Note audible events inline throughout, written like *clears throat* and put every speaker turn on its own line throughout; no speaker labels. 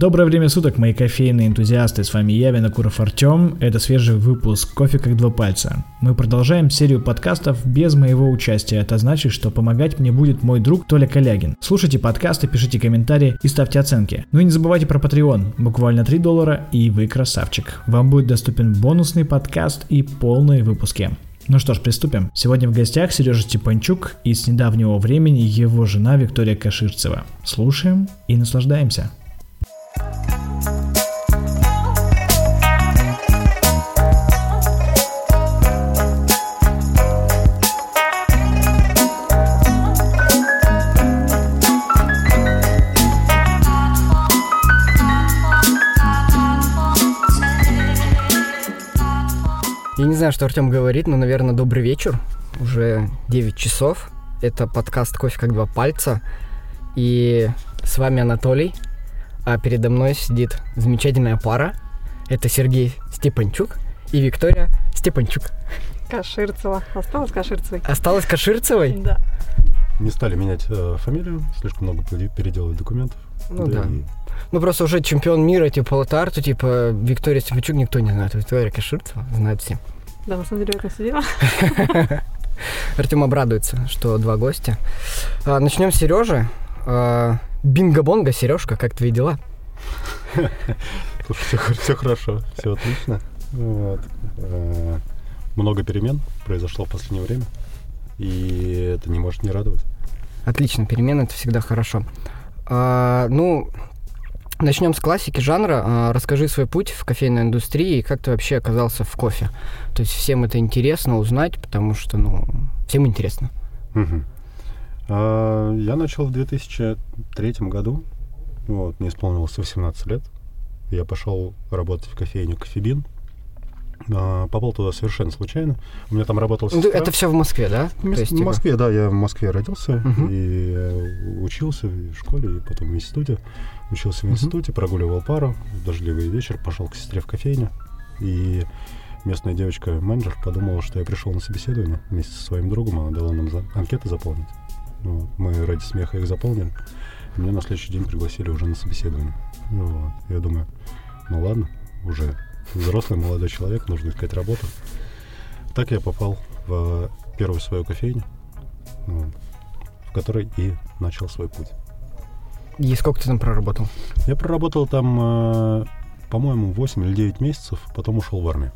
Доброе время суток, мои кофейные энтузиасты. С вами я, Винокуров Артем. Это свежий выпуск «Кофе как два пальца». Мы продолжаем серию подкастов без моего участия. Это значит, что помогать мне будет мой друг Толя Калягин. Слушайте подкасты, пишите комментарии и ставьте оценки. Ну и не забывайте про Patreon. Буквально 3 доллара и вы красавчик. Вам будет доступен бонусный подкаст и полные выпуски. Ну что ж, приступим. Сегодня в гостях Сережа Степанчук и с недавнего времени его жена Виктория Каширцева. Слушаем и наслаждаемся.
Я не знаю, что Артем говорит, но, наверное, добрый вечер. Уже 9 часов. Это подкаст «Кофе как два пальца». И с вами Анатолий. А передо мной сидит замечательная пара. Это Сергей Степанчук и Виктория Степанчук.
Каширцева. Осталось Каширцевой?
Осталось Каширцевой?
Да.
Не стали менять э, фамилию, слишком много пере- переделать документов.
Ну да.
и
Ну просто уже чемпион мира, типа Лотарту, типа Виктория Степанчук никто не знает. Виктория Каширцева знают все.
Да, на самом деле я это сидела. *laughs*
Артем обрадуется, что два гостя. А, начнем с Сережи. Бинго-бонго, Сережка, как твои дела? *laughs*
Слушай, все, хорошо, все отлично. Вот. Э, Много перемен произошло в последнее время, и это не может не радовать.
Отлично, перемены это всегда хорошо. А, ну, начнем с классики жанра. А, расскажи свой путь в кофейной индустрии и как ты вообще оказался в кофе. То есть всем это интересно узнать, потому что, ну, всем интересно.
Мгм. А, Я начал в 2003 году, вот, мне исполнилось 18 лет. Я пошел работать в кофейню «Кофебин». А, Попал туда совершенно случайно. У меня там работал
Ну,
сестра.
Это все в Москве, да?
В
То есть,
в
типа,
Москве, да, я в Москве родился
Мгм.
и э, учился в школе, и потом в институте. Учился в институте, прогуливал пару, в дождливый вечер, пошел к сестре в кофейню. И местная девочка-менеджер подумала, что я пришел на собеседование вместе со своим другом, она дала нам за- анкеты заполнить. Вот. Мы ради смеха их заполнили. И меня на следующий день пригласили уже на собеседование. Вот. Я думаю, ну ладно, уже взрослый молодой человек, нужно искать работу. Так я попал в первую свою кофейню, вот, в которой и начал свой путь.
И сколько ты там проработал?
Я проработал там, э, по-моему, 8 или 9 месяцев, потом ушел в армию.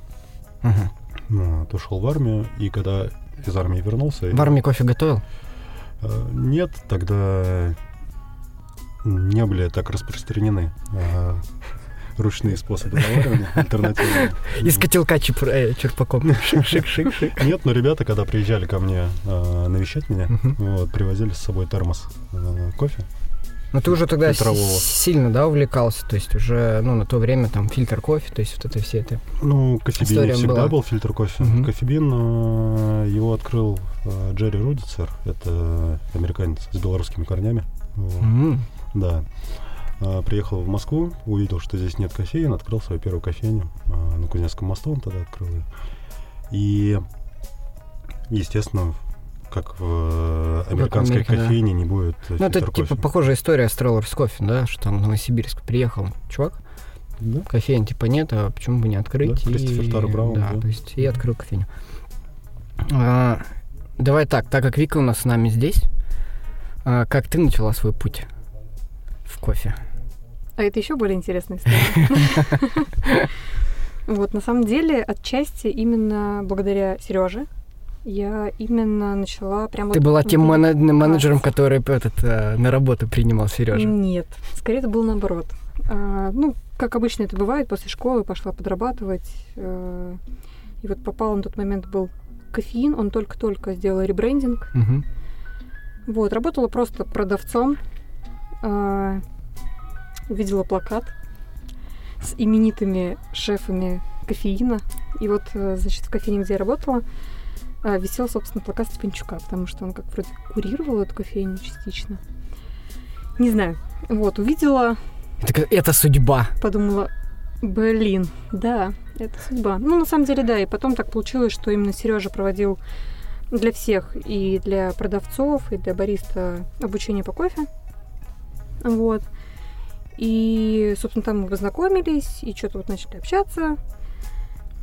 Мгм.
Вот, ушел в армию, и когда из армии вернулся...
В армии кофе готовил?
Э, Нет, тогда не были так распространены э, ручные способы заваривания альтернативные. *laughs*
Из котелка чип- э, черпаком. Шик-шик-шик-шик. *laughs*
Нет, но ребята, когда приезжали ко мне э, навещать меня, вот, привозили с собой термос э, кофе.
Но ты уже тогда
Фильтрового.
сильно, да, увлекался? То есть уже, ну, на то время там фильтр кофе, то есть вот это все это.
Ну, кофебин всегда
была.
был фильтр кофе.
Мгм.
Кофебин, э, его открыл э, Джерри Рудицер, это американец с белорусскими корнями. Вот.
М.
Да. А, Приехал в Москву, увидел, что здесь нет кофеин, открыл свою первую кофейню на Кузнецком мосту, он тогда открыл ее. И, естественно, как в э, американской
Америке, да.
кофейне не будет э,
Ну, это типа
кофе.
похожая история с Треллерс кофе, да, что там в Новосибирск приехал чувак,
Да?
кофеин типа нет, а почему бы не открыть?
Да, Кристофер Тар Браун,
да,
да.
то есть и открыл кофейню. А, давай так, так как Вика у нас с нами здесь, а, как ты начала свой путь в кофе?
А это еще более интересная история. *laughs* Вот, на самом деле, отчасти именно благодаря Сереже я именно начала прямо...
Ты
вот
была тем мене- менеджером, который этот, э, на работу принимал Сережа.
Нет, скорее это было наоборот. А, ну, как обычно это бывает, после школы пошла подрабатывать. э, и вот попал на тот момент был кофеин, он только-только сделал ребрендинг. Вот, работала просто продавцом. а, увидела плакат с именитыми шефами кофеина. И вот, э, значит, в кофейне, где я работала, а, висел, собственно, плакат Степанчука, потому что он как вроде курировал эту кофейню частично. Не знаю. Вот, увидела,
Это, это судьба.
подумала, блин, да, это судьба. Ну, на самом деле, да, и потом так получилось, что именно Сережа проводил для всех, и для продавцов, и для бариста обучение по кофе. Вот. И, собственно, там мы познакомились, и что-то вот начали общаться.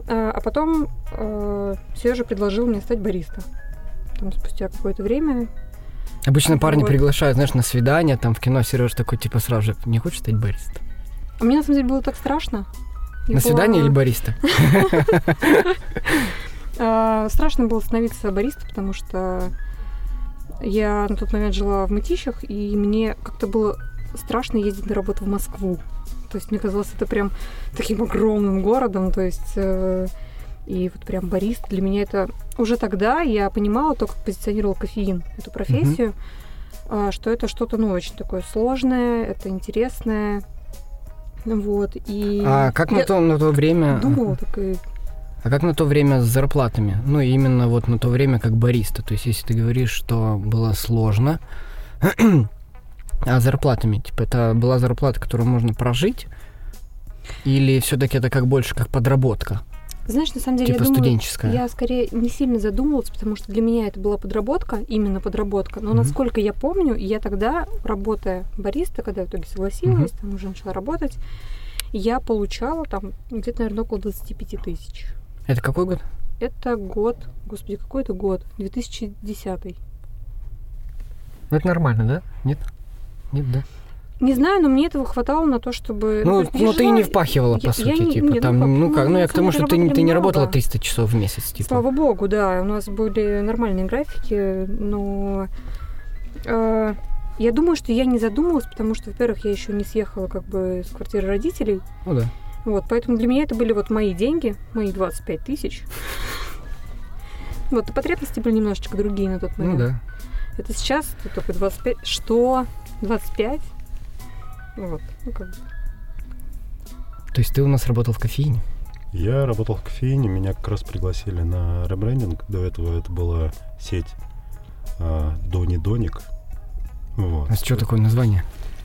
А, а потом э, Сережа предложил мне стать бариста. Там спустя какое-то время.
Обычно парни
Вот.
приглашают, знаешь, на свидание, там в кино Сереж такой, типа, сразу же, не хочешь стать баристом?
А мне на самом деле было так страшно. Я
На
была-
свидание или бариста? *laughs*
А, Страшно было становиться баристой, потому что я на тот момент жила в Мытищах, и мне как-то было страшно ездить на работу в Москву. То есть мне казалось это прям таким огромным городом, то есть э, и вот прям барист для меня это уже тогда я понимала то, как позиционировал кофеин эту профессию, а, что это что-то ну очень такое сложное, это интересное, вот и
А как на то, на то время...
думала так и
А как на то время с зарплатами? Ну, именно вот на то время как бариста. То есть, если ты говоришь, что было сложно, *clears throat* а зарплатами, типа, это была зарплата, которую можно прожить? Или все-таки это как больше как подработка?
Знаешь, на самом деле,
Типа
я думаю,
студенческая?
я скорее не сильно задумывалась, потому что для меня это была подработка, именно подработка. Но
Мгм.
насколько я помню, я тогда, работая бариста, когда в итоге согласилась, там уже начала работать, я получала там где-то, наверное, около 25 тысяч.
Это какой год?
Это год, господи, какой это год? 2010.
Ну, это нормально, да? Нет? Нет, да?
Не знаю, но мне этого хватало на то, чтобы...
Ну,
я
ну ты и не впахивала, по
я-
сути,
я не-
типа,
нет, ну
там,
как,
ну как,
ну,
ну я к тому, что ты, ты не работала
много.
300 часов в месяц, типа.
Слава богу, да, у нас были нормальные графики, но э, я думаю, что я не задумалась, потому что, во-первых, я еще не съехала как бы с квартиры родителей,
Ну да.
вот, поэтому для меня это были вот мои деньги, мои 25 тысяч. Вот, и потребности были немножечко другие на тот
Ну
момент.
да.
Это сейчас это только 25. Что? 25? Вот, ну как бы.
То есть ты у нас работал в кофейне?
Я работал в кофейне, меня как раз пригласили на ребрендинг. До этого это была сеть а, Дони Доник. Вот.
А что такое название?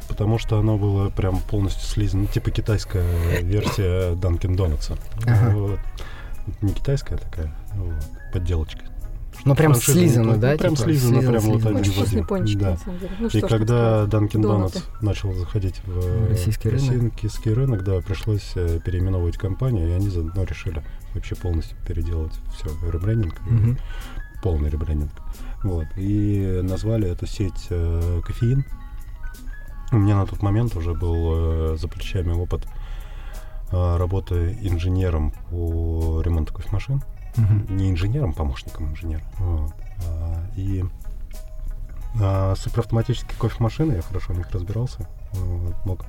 Потому что оно было прям полностью слизано, ну, типа китайская версия Dunkin' Donuts.
Ага.
Вот. Не китайская такая, вот, подделочка.
Ну прям слизано,
ну,
да?
прям
типа,
слизано,
слизано,
прям вот
слизано.
один
Очень
в один.
пончики,
Да.
на самом деле. Ну,
И
что
когда
Донаты.
Donuts начал заходить в
Российский рынок.
российский рынок, да, пришлось э, переименовывать компанию, и они заодно решили вообще полностью переделать все, ребрендинг,
Мгм.
полный ребрендинг. Вот. И назвали эту сеть э, кофеин. У меня на тот момент уже был э, за плечами опыт э, работы инженером по ремонту кофемашин. Не инженером, помощником инженера. Вот. А, и а, суперавтоматические кофемашины, я хорошо в них разбирался. вот, мог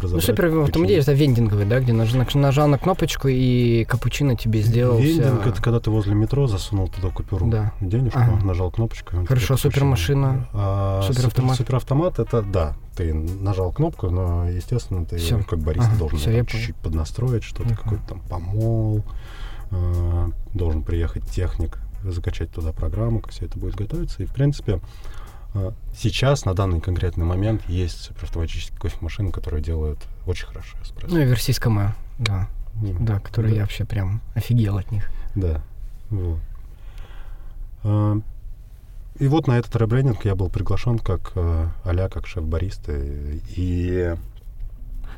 Ну, супер автомобиль
починить.
это вендинговый, да, где нажал, нажал на кнопочку и капучино тебе сделал
Вендинг это когда ты возле метро засунул туда купюру
Да.
денежку,
Ага.
нажал кнопочку.
Хорошо, супермашина,
А,
суперавтомат.
супер- суперавтомат это да, ты нажал кнопку, но естественно ты
Всё.
как бариста
Ага,
должен чуть-чуть поднастроить, что-то
Ага.
какой-то там помол, должен приехать техник, закачать туда программу, как все это будет готовиться. И в принципе а, сейчас на данный конкретный момент есть суперавтоматические кофемашины, которые делают очень хорошо эспрессо.
Ну и версийская да,
Ну,
да, которые
Да.
я вообще прям офигел от них.
Да. Вот. А, И вот на этот ребрендинг я был приглашен как а как шеф-бариста. И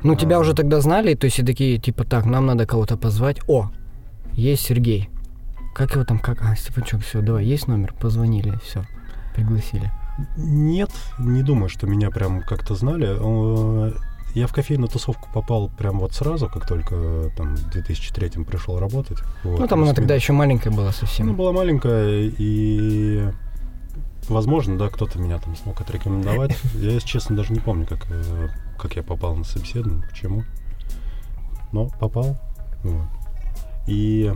Ну, тебя
А.
уже тогда знали, то есть и такие, типа, так, нам надо кого-то позвать. О, есть Сергей. Как его там, как? А, Степанчук, все, давай, есть номер? Позвонили, все, пригласили.
нет, не думаю, что меня прям как-то знали. Я в кофейную тусовку попал прям вот сразу, как только там в 2003 пришел работать. Вот.
ну, там она тогда еще маленькая была
Она
совсем.
была маленькая, и возможно, да, кто-то меня там смог отрекомендовать. *laughs* Я, если честно, даже не помню, как, э, как я попал на собеседование, почему. Но попал. Вот. И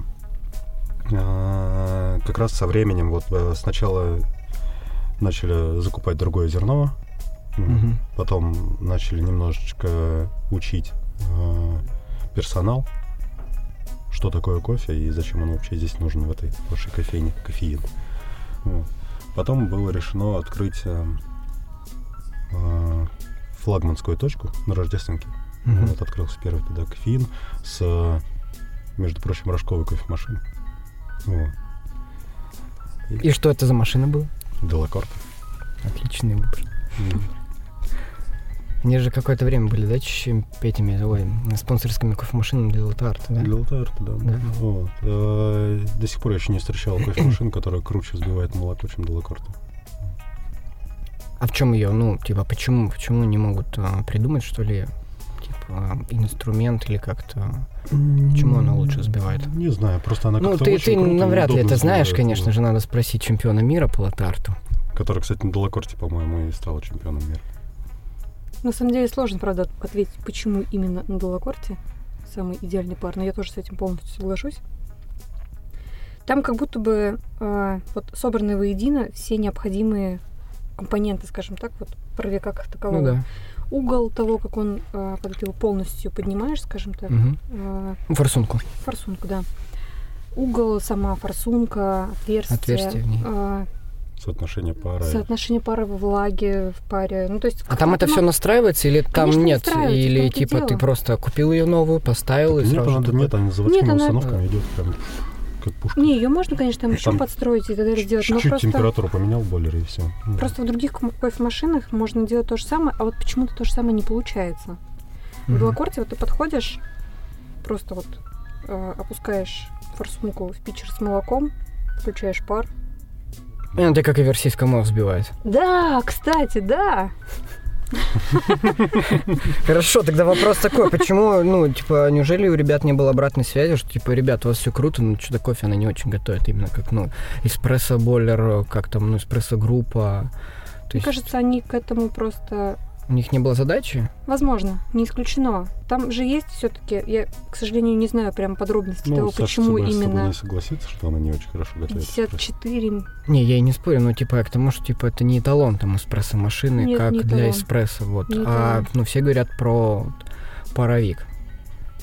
э, как раз со временем, вот э, сначала начали закупать другое зерно,
Мгм.
потом начали немножечко учить э, персонал, что такое кофе и зачем он вообще здесь нужен в этой вашей кофейне, кофеин. Вот. Потом было решено открыть э, э, флагманскую точку на Рождественке.
Мгм.
Вот открылся первый тогда кофеин с, между прочим, рожковой кофемашиной. Вот.
И что это за машина была?
Делакорт.
Отличный выбор.
М.
Они же какое-то время были, да, этими, ой, спонсорскими кофемашинами для латарта, да?
Для латарта, да.
Да.
Вот. Э, До сих пор я еще не встречал *coughs* кофемашин, которая круче взбивает молоко, чем Делакорта.
А в чем ее, ну, типа, почему, почему не могут а, придумать, что ли, инструмент или как-то... Почему она лучше взбивает?
Не знаю, просто она
Ну,
как-то
ты,
очень
ты
круто
навряд ли это знаешь, конечно же, надо спросить чемпиона мира по латарту.
Который, кстати, на Делакорте, по-моему, и стал чемпионом мира.
На самом деле сложно, правда, ответить, почему именно на Долокорте самый идеальный пар, но я тоже с этим полностью соглашусь. Там как будто бы э, вот собраны воедино все необходимые компоненты, скажем так, вот паровика как такового.
Ну да.
Угол того, как он, э, когда ты его полностью поднимаешь, скажем так,
Мгм.
э,
Форсунку.
форсунку, да. Угол, сама форсунка, отверстие,
Отверстие в ней.
э,
Соотношение пара.
соотношение пары влаги в паре. Ну, то есть
А там это все настраивается или там
Конечно,
нет?
в
Или типа ты просто купил ее новую, поставил и
нет,
сразу
она, нет, она заводскими
Нет, она-
установками идет прям как пушка.
Не, ее можно, конечно, там еще подстроить и т.д. сделать,
Чуть-чуть
просто,
температуру поменял в бойлере и все.
просто в других ко- кофемашинах можно делать то же самое, а вот почему-то то же самое не получается. В
Мгм.
Белокорте вот ты подходишь, просто вот э, опускаешь форсунку в питчер с молоком, включаешь пар.
Ну, ты как и версийская мов взбивает.
Да, кстати, да. *laughs*
Хорошо, тогда вопрос такой, почему, ну, типа, неужели у ребят не было обратной связи, что, типа, ребят, у вас все круто, но что-то кофе она не очень готовит, именно как, ну, эспрессо-бойлер, как там, ну, эспрессо-группа.
Мне
есть
кажется, они к этому просто
у них не было задачи?
Возможно, не исключено. Там же есть все-таки, я, к сожалению, не знаю прям подробностей того,
Ну, Саша
почему
с тобой- с тобой
именно
не согласится, что она не очень хорошо готовит. эспрессо.
54.
Не, я и не спорю, но, типа, я к тому, что, типа, это не эталон, там, эспрессо-машины,
Нет,
как
не
для
эталон.
эспрессо, вот.
Не
а,
эталон.
ну, все говорят про паровик.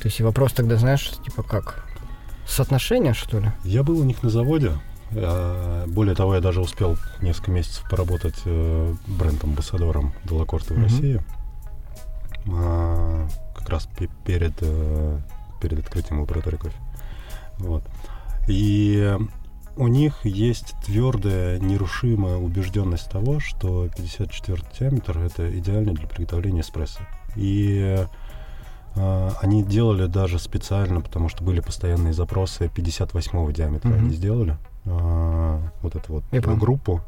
То есть вопрос тогда, знаешь, типа, как? Соотношение, что ли?
Я был у них на заводе. А, Более того, я даже успел несколько месяцев поработать э, бренд-амбассадором Делакорта в. России. А, Как раз пе- перед, э, перед открытием лаборатории кофе. Вот. И у них есть твердая, нерушимая убежденность того, что 54 диаметр это идеально для приготовления эспрессо. И они делали даже специально, потому что были постоянные запросы 58 диаметра.
Мгм.
Они сделали э, вот эту вот
Я
группу.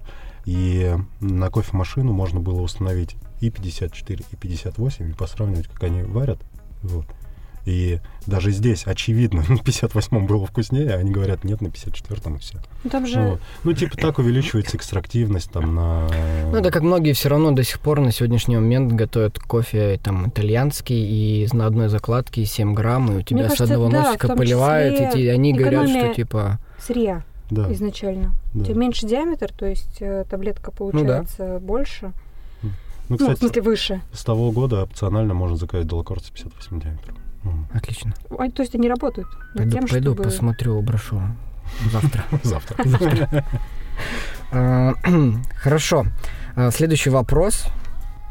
И на кофемашину можно было установить и 54, и 58, и посравнивать, как они варят. Вот. И даже здесь, очевидно, *laughs* на 58-м было вкуснее, а они говорят, нет, на 54-м и все.
Ну, там же
Вот. Ну, типа так увеличивается экстрактивность там на...
Ну, это как многие все равно до сих пор на сегодняшний момент готовят кофе там итальянский и на одной закладке 7 грамм, и у тебя с
кажется,
одного
да,
носика поливают, и они говорят, что типа...
сырья
Да,
изначально.
да.
У тебя меньше диаметр, то есть э, таблетка получается больше.
Ну,
Ну, в
кстати,
смысле, выше.
с того года опционально можно заказать Делакорт с 58 диаметром.
Отлично.
А, то есть они работают
Пойду,
тем,
пойду
чтобы...
посмотрю брошюру *laughs* завтра.
Завтра. *laughs*
А, *clears throat* Хорошо. А, Следующий вопрос.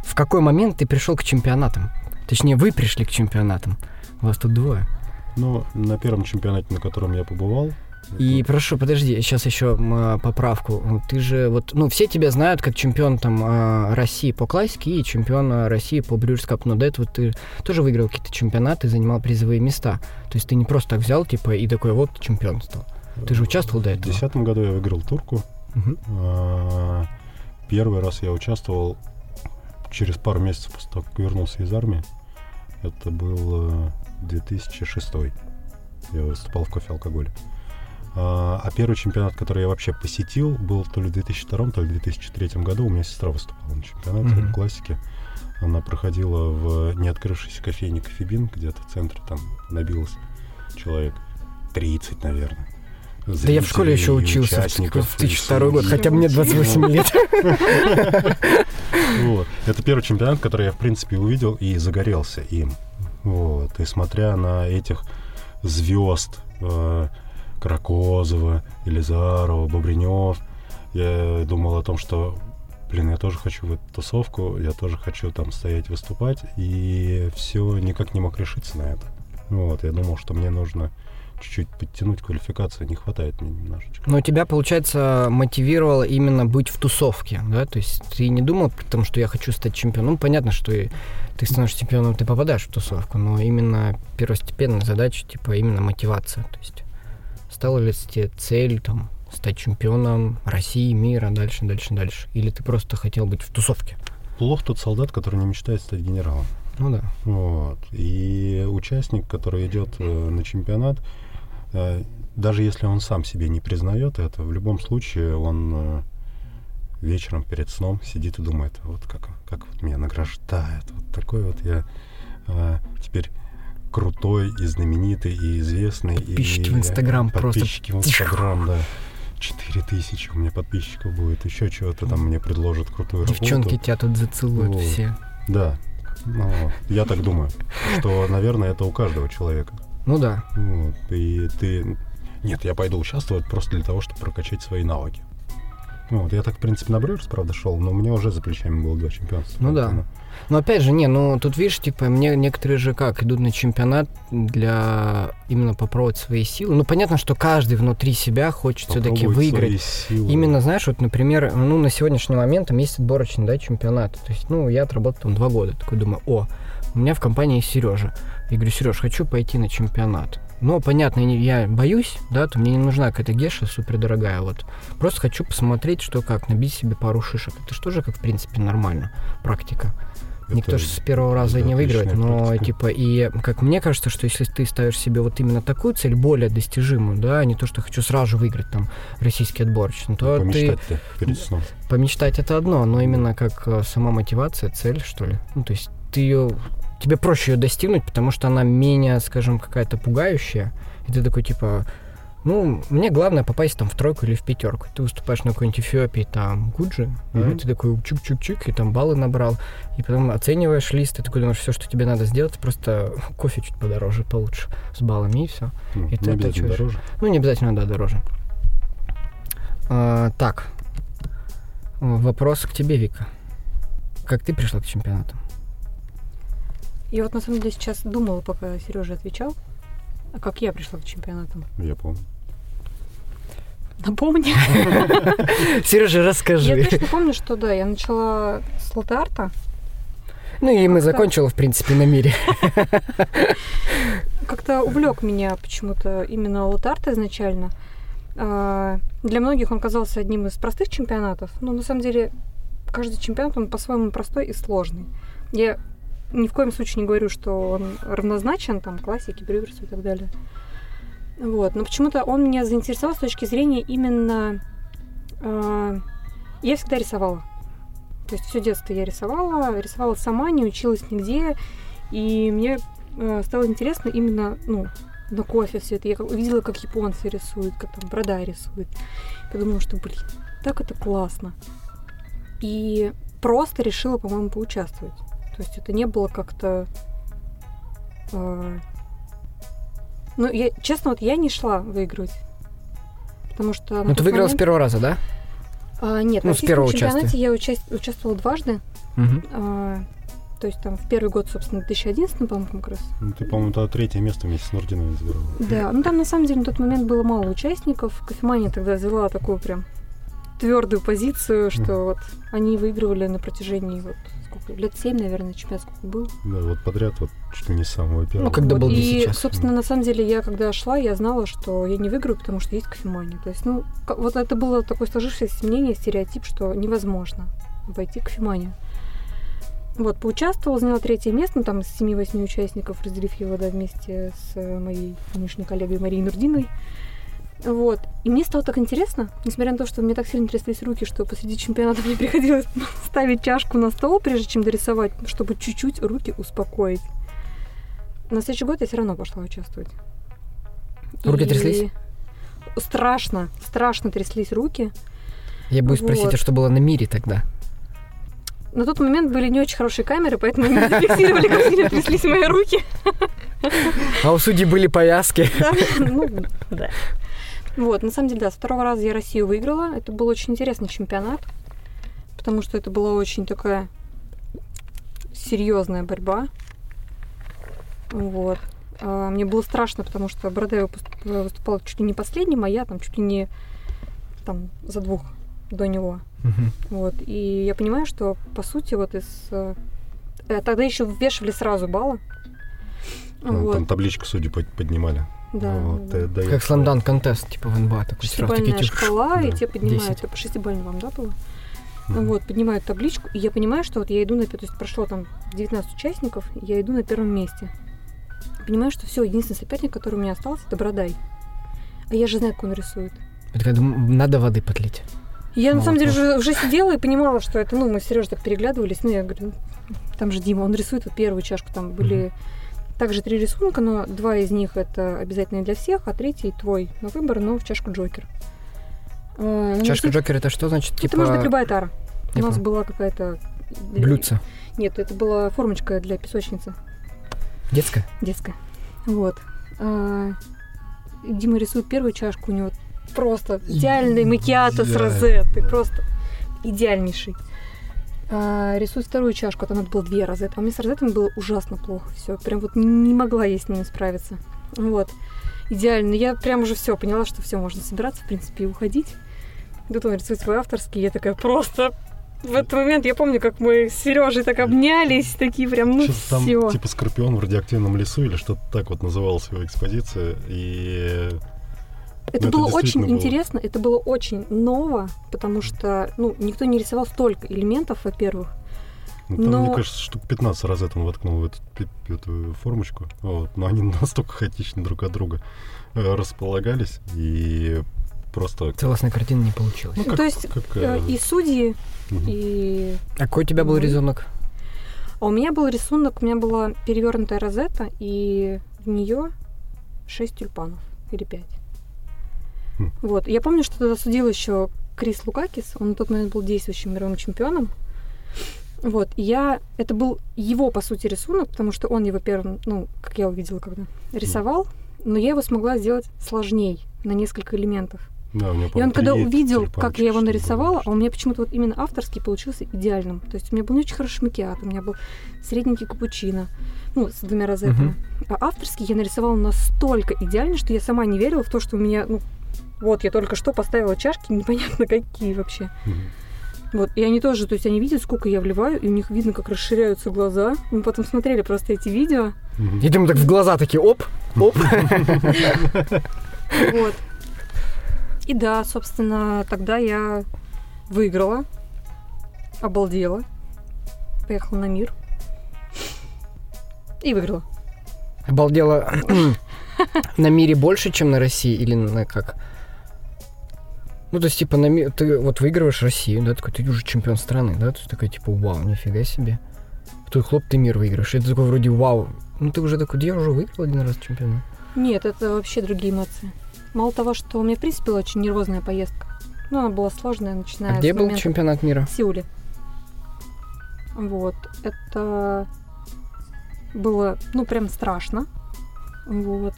В какой момент ты пришел к чемпионатам? Точнее, вы пришли к чемпионатам. У вас тут двое.
Ну, на первом чемпионате, на котором я побывал...
И прошу, подожди, сейчас еще а, поправку. Ты же вот, ну, все тебя знают как чемпион там а, России по классике и чемпион а, России по Cup, но до этого ты тоже выиграл какие-то чемпионаты, занимал призовые места. То есть ты не просто так взял, типа, и такой, вот, чемпион стал. Ты же участвовал до
В
этого?
2010 году я выиграл турку. А, Первый раз я участвовал через пару месяцев после того, как вернулся из армии. Это был э, 2006. Я выступал в кофе алкоголе. А а первый чемпионат, который я вообще посетил, был то ли в 2002, то ли в 2003 году. У меня сестра выступала на чемпионате
Мгм.
в классике. Она проходила в неоткрывшейся кофейне «Кофебин», где-то в центре, там набилось человек 30, наверное.
Да я в школе еще учился в
участников,
в 2002 год, хотя мне 28 лет.
Вот. Это первый чемпионат, который я, в принципе, увидел и загорелся им. Вот. И смотря на этих звезд э, Кракозова, Елизарова, Бобринев, я думал о том, что, блин, я тоже хочу в эту тусовку, я тоже хочу там стоять, выступать, и все никак не мог решиться на это. Вот. Я думал, что мне нужно чуть-чуть подтянуть квалификацию, не хватает мне немножечко.
Но тебя, получается, мотивировало именно быть в тусовке, да? То есть ты не думал, потому что я хочу стать чемпионом. Ну, понятно, что и ты становишься чемпионом, ты попадаешь в тусовку, но именно первостепенная задача, типа, именно мотивация. То есть стала ли тебе цель, там, стать чемпионом России, мира, дальше, дальше, дальше? Или ты просто хотел быть в тусовке?
Плох тот солдат, который не мечтает стать генералом.
Ну да.
Вот. И участник, который идет э, на чемпионат, э, даже если он сам себе не признает это, в любом случае он э, вечером перед сном сидит и думает, вот как, как вот меня награждают, вот такой вот я э, теперь крутой и знаменитый и известный.
Подписчики
и,
в Инстаграм просто.
Подписчики в Инстаграм, да. Четыре тысячи у меня подписчиков будет, еще чего-то там мне предложат крутую работу.
Девчонки тебя тут зацелуют
Вот.
все.
Да. Ну, я так думаю, что, наверное, это у каждого человека.
Ну да.
Вот. И ты... Нет, я пойду участвовать просто для того, чтобы прокачать свои навыки. Вот. Я так, в принципе, на Брюерс, правда, шел, но у меня уже за плечами было два чемпионства.
Ну да.
поэтому-
Но опять же, не, ну тут видишь, типа, мне некоторые же как идут на чемпионат для именно попробовать свои силы. Ну понятно, что каждый внутри себя хочет все-таки выиграть. Именно, знаешь, вот, например, ну, на сегодняшний момент там есть отборочный, да, чемпионат. То есть, ну, я отработал там два года. Такой думаю, о, у меня в компании есть Сережа. Я говорю, Сереж, хочу пойти на чемпионат. Но, понятно, я боюсь, да, то мне не нужна какая-то геша супердорогая, вот. Просто хочу посмотреть, что как, набить себе пару шишек. Это же, как, в принципе, нормально, практика. Никто же с первого раза не выигрывает, но
практика.
типа и как мне кажется, что если ты ставишь себе вот именно такую цель, более достижимую, да, а не то, что хочу сразу же выиграть там российский отборочный, то ты
Помечтать-то перед сном.
помечтать это одно, но именно как э, сама мотивация, цель, что ли. Ну, то есть ты ее... Тебе проще ее достигнуть, потому что она менее, скажем, какая-то пугающая. И ты такой, типа, ну, мне главное попасть там в тройку или в пятерку. Ты выступаешь на какой-нибудь Эфиопии, там, Гуджи,
Мгм.
и ты такой чук-чук-чук, и там баллы набрал. И потом оцениваешь лист, и такой думаешь, все, что тебе надо сделать, просто *laughs* кофе чуть подороже, получше, с баллами, и все.
Ну,
Это-
не
это
обязательно дороже.
Ну, не обязательно, да, дороже. А, так. Вопрос к тебе, Вика. Как ты пришла к чемпионату?
Я вот на самом деле сейчас думала, пока Сережа отвечал, а как я пришла к чемпионатам.
Я помню.
Напомни. *laughs*
Сережа,
Я
расскажи.
точно помню, что да, я начала с латарта.
Ну и мы закончила, в принципе, на мире. *laughs*
Как-то увлек меня почему-то именно латарт изначально. А, Для многих он казался одним из простых чемпионатов, но на самом деле каждый чемпионат, он по-своему простой и сложный. Я ни в коем случае не говорю, что он равнозначен там классике, брюверсу и так далее. Вот. Но почему-то он меня заинтересовал с точки зрения именно... а, Я всегда рисовала. То есть все детство я рисовала, рисовала сама, не училась нигде. И мне э, стало интересно именно, ну, на кофе все это. Я как- видела, как японцы рисуют, как там брода рисуют. Подумала, что, блин, так это классно. И просто решила, по-моему, поучаствовать. То есть это не было как-то... э, Ну, я, честно, вот я не шла выигрывать. Потому что...
Ну ты выиграла с
момент-
первого раза, да?
А, нет,
ну,
на
с первого
чемпионате
участия.
я участ- участвовала дважды.
Мгм.
А, то есть там в первый год, собственно, 2011, по-моему, как раз.
Ну, ты, по-моему, тогда третье место вместе с Нурдиновой забрала.
Да, ну там на самом деле на тот момент было мало участников. Кофемания тогда взяла такую прям твердую позицию, что вот они выигрывали на протяжении вот сколько, лет 7, наверное, чемпионат сколько был.
Да, вот подряд, вот чуть ли не с самого первого.
Ну, когда
Вот,
был
И,
сейчас.
собственно, на самом деле, я когда шла, я знала, что я не выиграю, потому что есть кофемания. То есть, ну, вот это было такое сложившееся мнение, стереотип, что невозможно обойти кофеманию. Вот, поучаствовала, заняла третье место, ну, там из 7-8 участников, разделив его, да, вместе с моей нынешней коллегой Марией Нурдиной. Вот. И мне стало так интересно, несмотря на то, что мне так сильно тряслись руки, что посреди чемпионата *laughs* мне приходилось ставить чашку на стол, прежде чем дорисовать, чтобы чуть-чуть руки успокоить. На следующий год я все равно пошла участвовать.
Руки
И
тряслись?
Страшно, страшно тряслись руки.
Я боюсь спросить,
Вот.
а что было на мире тогда?
На тот момент были не очень хорошие камеры, поэтому не зафиксировали, как сильно тряслись мои руки.
А у судей были повязки. *laughs*
Ну, да. Вот, на самом деле, да, с второго раза я Россию выиграла. Это был очень интересный чемпионат, потому что это была очень такая серьезная борьба. Вот. А, мне было страшно, потому что Бородай выступал чуть ли не последним, а я там чуть ли не там за двух до него.
Мгм.
Вот. И я понимаю, что по сути вот из... э, Тогда еще вешали сразу баллы.
Ну,
Вот,
Там табличку судей под- поднимали.
Да.
Вот,
да.
э, дает-
Как сламдан контест, типа в НБА такой
Шестибальная
типа,
шкала, и
да,
тебе поднимают,
10.
это шестибальная вам, да, было?
Мгм.
Вот, поднимают табличку, и я понимаю, что вот я иду на, то есть прошло там 19 участников, я иду на первом месте. Понимаю, что все, единственный соперник, который у меня остался, это Бородай. А я же знаю, как он рисует.
«М, надо воды подлить.
Я на самом деле уже, уже сидела и понимала, что это, ну, мы с Сережей так переглядывались, ну, я говорю, «Ну, там же Дима, он рисует вот первую чашку, там были также три рисунка, но два из них это обязательные для всех, а третий твой на выбор, но в чашку Джокер. А, ну,
Чашка Джокер это что значит?
Это
Типа
может быть любая тара. У нас была какая-то... для-
блюдце.
Нет, это была формочка для песочницы
Детская?
детская. Вот. А, Дима рисует первую чашку, у него просто идеальный макиато с
да.
просто идеальнейший. А, рисует вторую чашку, а там надо было две розеты. А мне с розетами было ужасно плохо все. Прям вот не могла я с ними справиться. Вот. Идеально. Я прям уже все поняла, что все, можно собираться, в принципе, и уходить. Тут он рисует свой авторский, я такая просто... В этот момент я помню, как мы с Сережей так обнялись, такие прям, ну
Что-то там
все.
типа скорпион в радиоактивном лесу или что-то так вот называлась его экспозиция. И
Это
Ну, это
было очень
было.
интересно, это было очень ново, потому что, ну, никто не рисовал столько элементов, во-первых.
ну, там,
Но-
мне кажется, штук 15 раз это он воткнул в эту, эту формочку. Вот. Но они *laughs* настолько хаотично друг от друга э, располагались. И просто...
Целостной картины не получилось.
Ну,
То есть,
как,
Э,
э,
И судьи,
мгм.
и...
А какой у тебя был
Ну.
рисунок?
А у меня был рисунок, у меня была перевернутая розета, и в нее 6 тюльпанов, или 5.
Хм.
Вот. Я помню, что тогда судил еще Крис Лукакис, он на тот момент был действующим мировым чемпионом. Вот, и я... Это был его, по сути, рисунок, потому что он его первым, ну, как я увидела, когда рисовал, но я его смогла сделать сложней, на несколько элементов.
Да, у него,
И он когда увидел, как я его нарисовала, а у меня почему-то вот именно авторский получился идеальным. То есть у меня был не очень хороший макияж, у меня был средненький капучино, ну, с двумя розетками. А авторский я нарисовала настолько идеально, что я сама не верила в то, что у меня, ну, вот, я только что поставила чашки, *laughs* непонятно какие вообще. Вот, и они тоже, то есть они видят, сколько я вливаю, и у них видно, как расширяются глаза. Мы потом смотрели просто эти видео.
Мгм.
И ты ему так в глаза такие, оп, оп. *laughs*
Вот. И да, собственно, тогда я выиграла, обалдела, поехала на мир и выиграла.
Обалдела *clears throat* на мире больше, чем на России или на как? Ну, то есть, типа, на ты вот выигрываешь Россию, да, такой, ты уже чемпион страны, да, то есть такой, типа, вау, нифига себе. Тут хлоп, ты мир выиграешь. И ты такой, вроде, вау. Ну, ты уже такой, я уже выиграл один раз чемпиона.
Нет, это вообще другие эмоции. Мало того, что у меня, в принципе, была очень нервозная поездка. Ну, она была сложная, начиная
А где был
момента-
чемпионат мира?
В Сеуле. Вот. Это было, ну, прям страшно. Вот.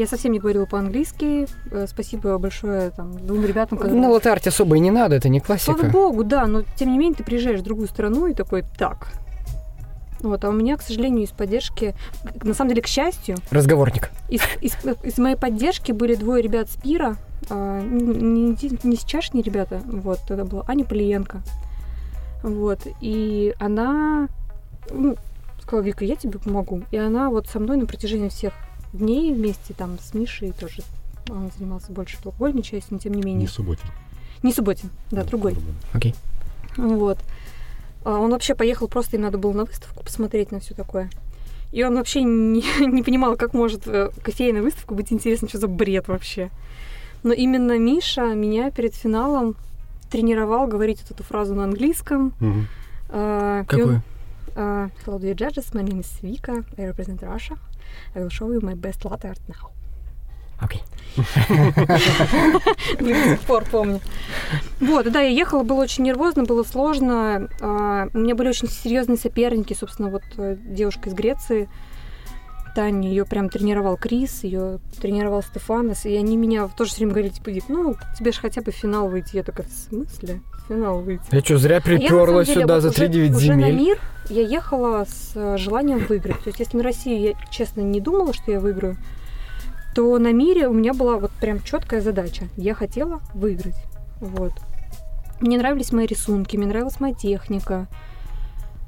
Я совсем не говорила по-английски. Э, Спасибо большое там, двум ребятам, которые...
На латарте особо и не надо, это не
Слава
классика.
богу, да, но тем не менее ты приезжаешь в другую страну и такой, так. Вот, а у меня, к сожалению, из поддержки, на самом деле, к счастью,
Разговорник.
из, из- из моей поддержки были двое ребят с пира, а, не, не- не с чашни ребята, вот, это была Аня Полиенко. Вот, и она ну, сказала, Вика, я тебе помогу. И она вот со мной на протяжении всех дней вместе там с Мишей тоже, он занимался больше алкогольной частью, но тем не менее.
Не субботин.
Не Субботин, да, другой.
Окей.
Вот. А Он вообще поехал, просто им надо было на выставку посмотреть на все такое. И он вообще не, *laughs* не понимал, как может э, кофейная выставка быть интересна, что за бред вообще. Но именно Миша меня перед финалом тренировал говорить вот эту фразу на английском. И он,
Какую?
а, Hello, dear judges, my name is Vika, I represent Russia. I will show you my best latte art now.
Окей. *laughs*
До сих пор помню. Вот, да, я ехала, было очень нервозно, было сложно. А, У меня были очень серьезные соперники, собственно, вот э, девушка из Греции. Таня, ее прям тренировал Крис, ее тренировал Стефанос, и они меня тоже все время говорили, типа, ну, тебе же хотя бы в финал выйти. Я такая, в смысле? Финал выйти.
Я что, зря
А я, на
приперла
деле,
сюда
вот
за
уже-
3-9
уже на
земель?
мир я ехала с э, желанием выиграть. То есть, если на Россию я, честно, не думала, что я выиграю, то на мире у меня была вот прям четкая задача. Я хотела выиграть. Вот. Мне нравились мои рисунки, мне нравилась моя техника.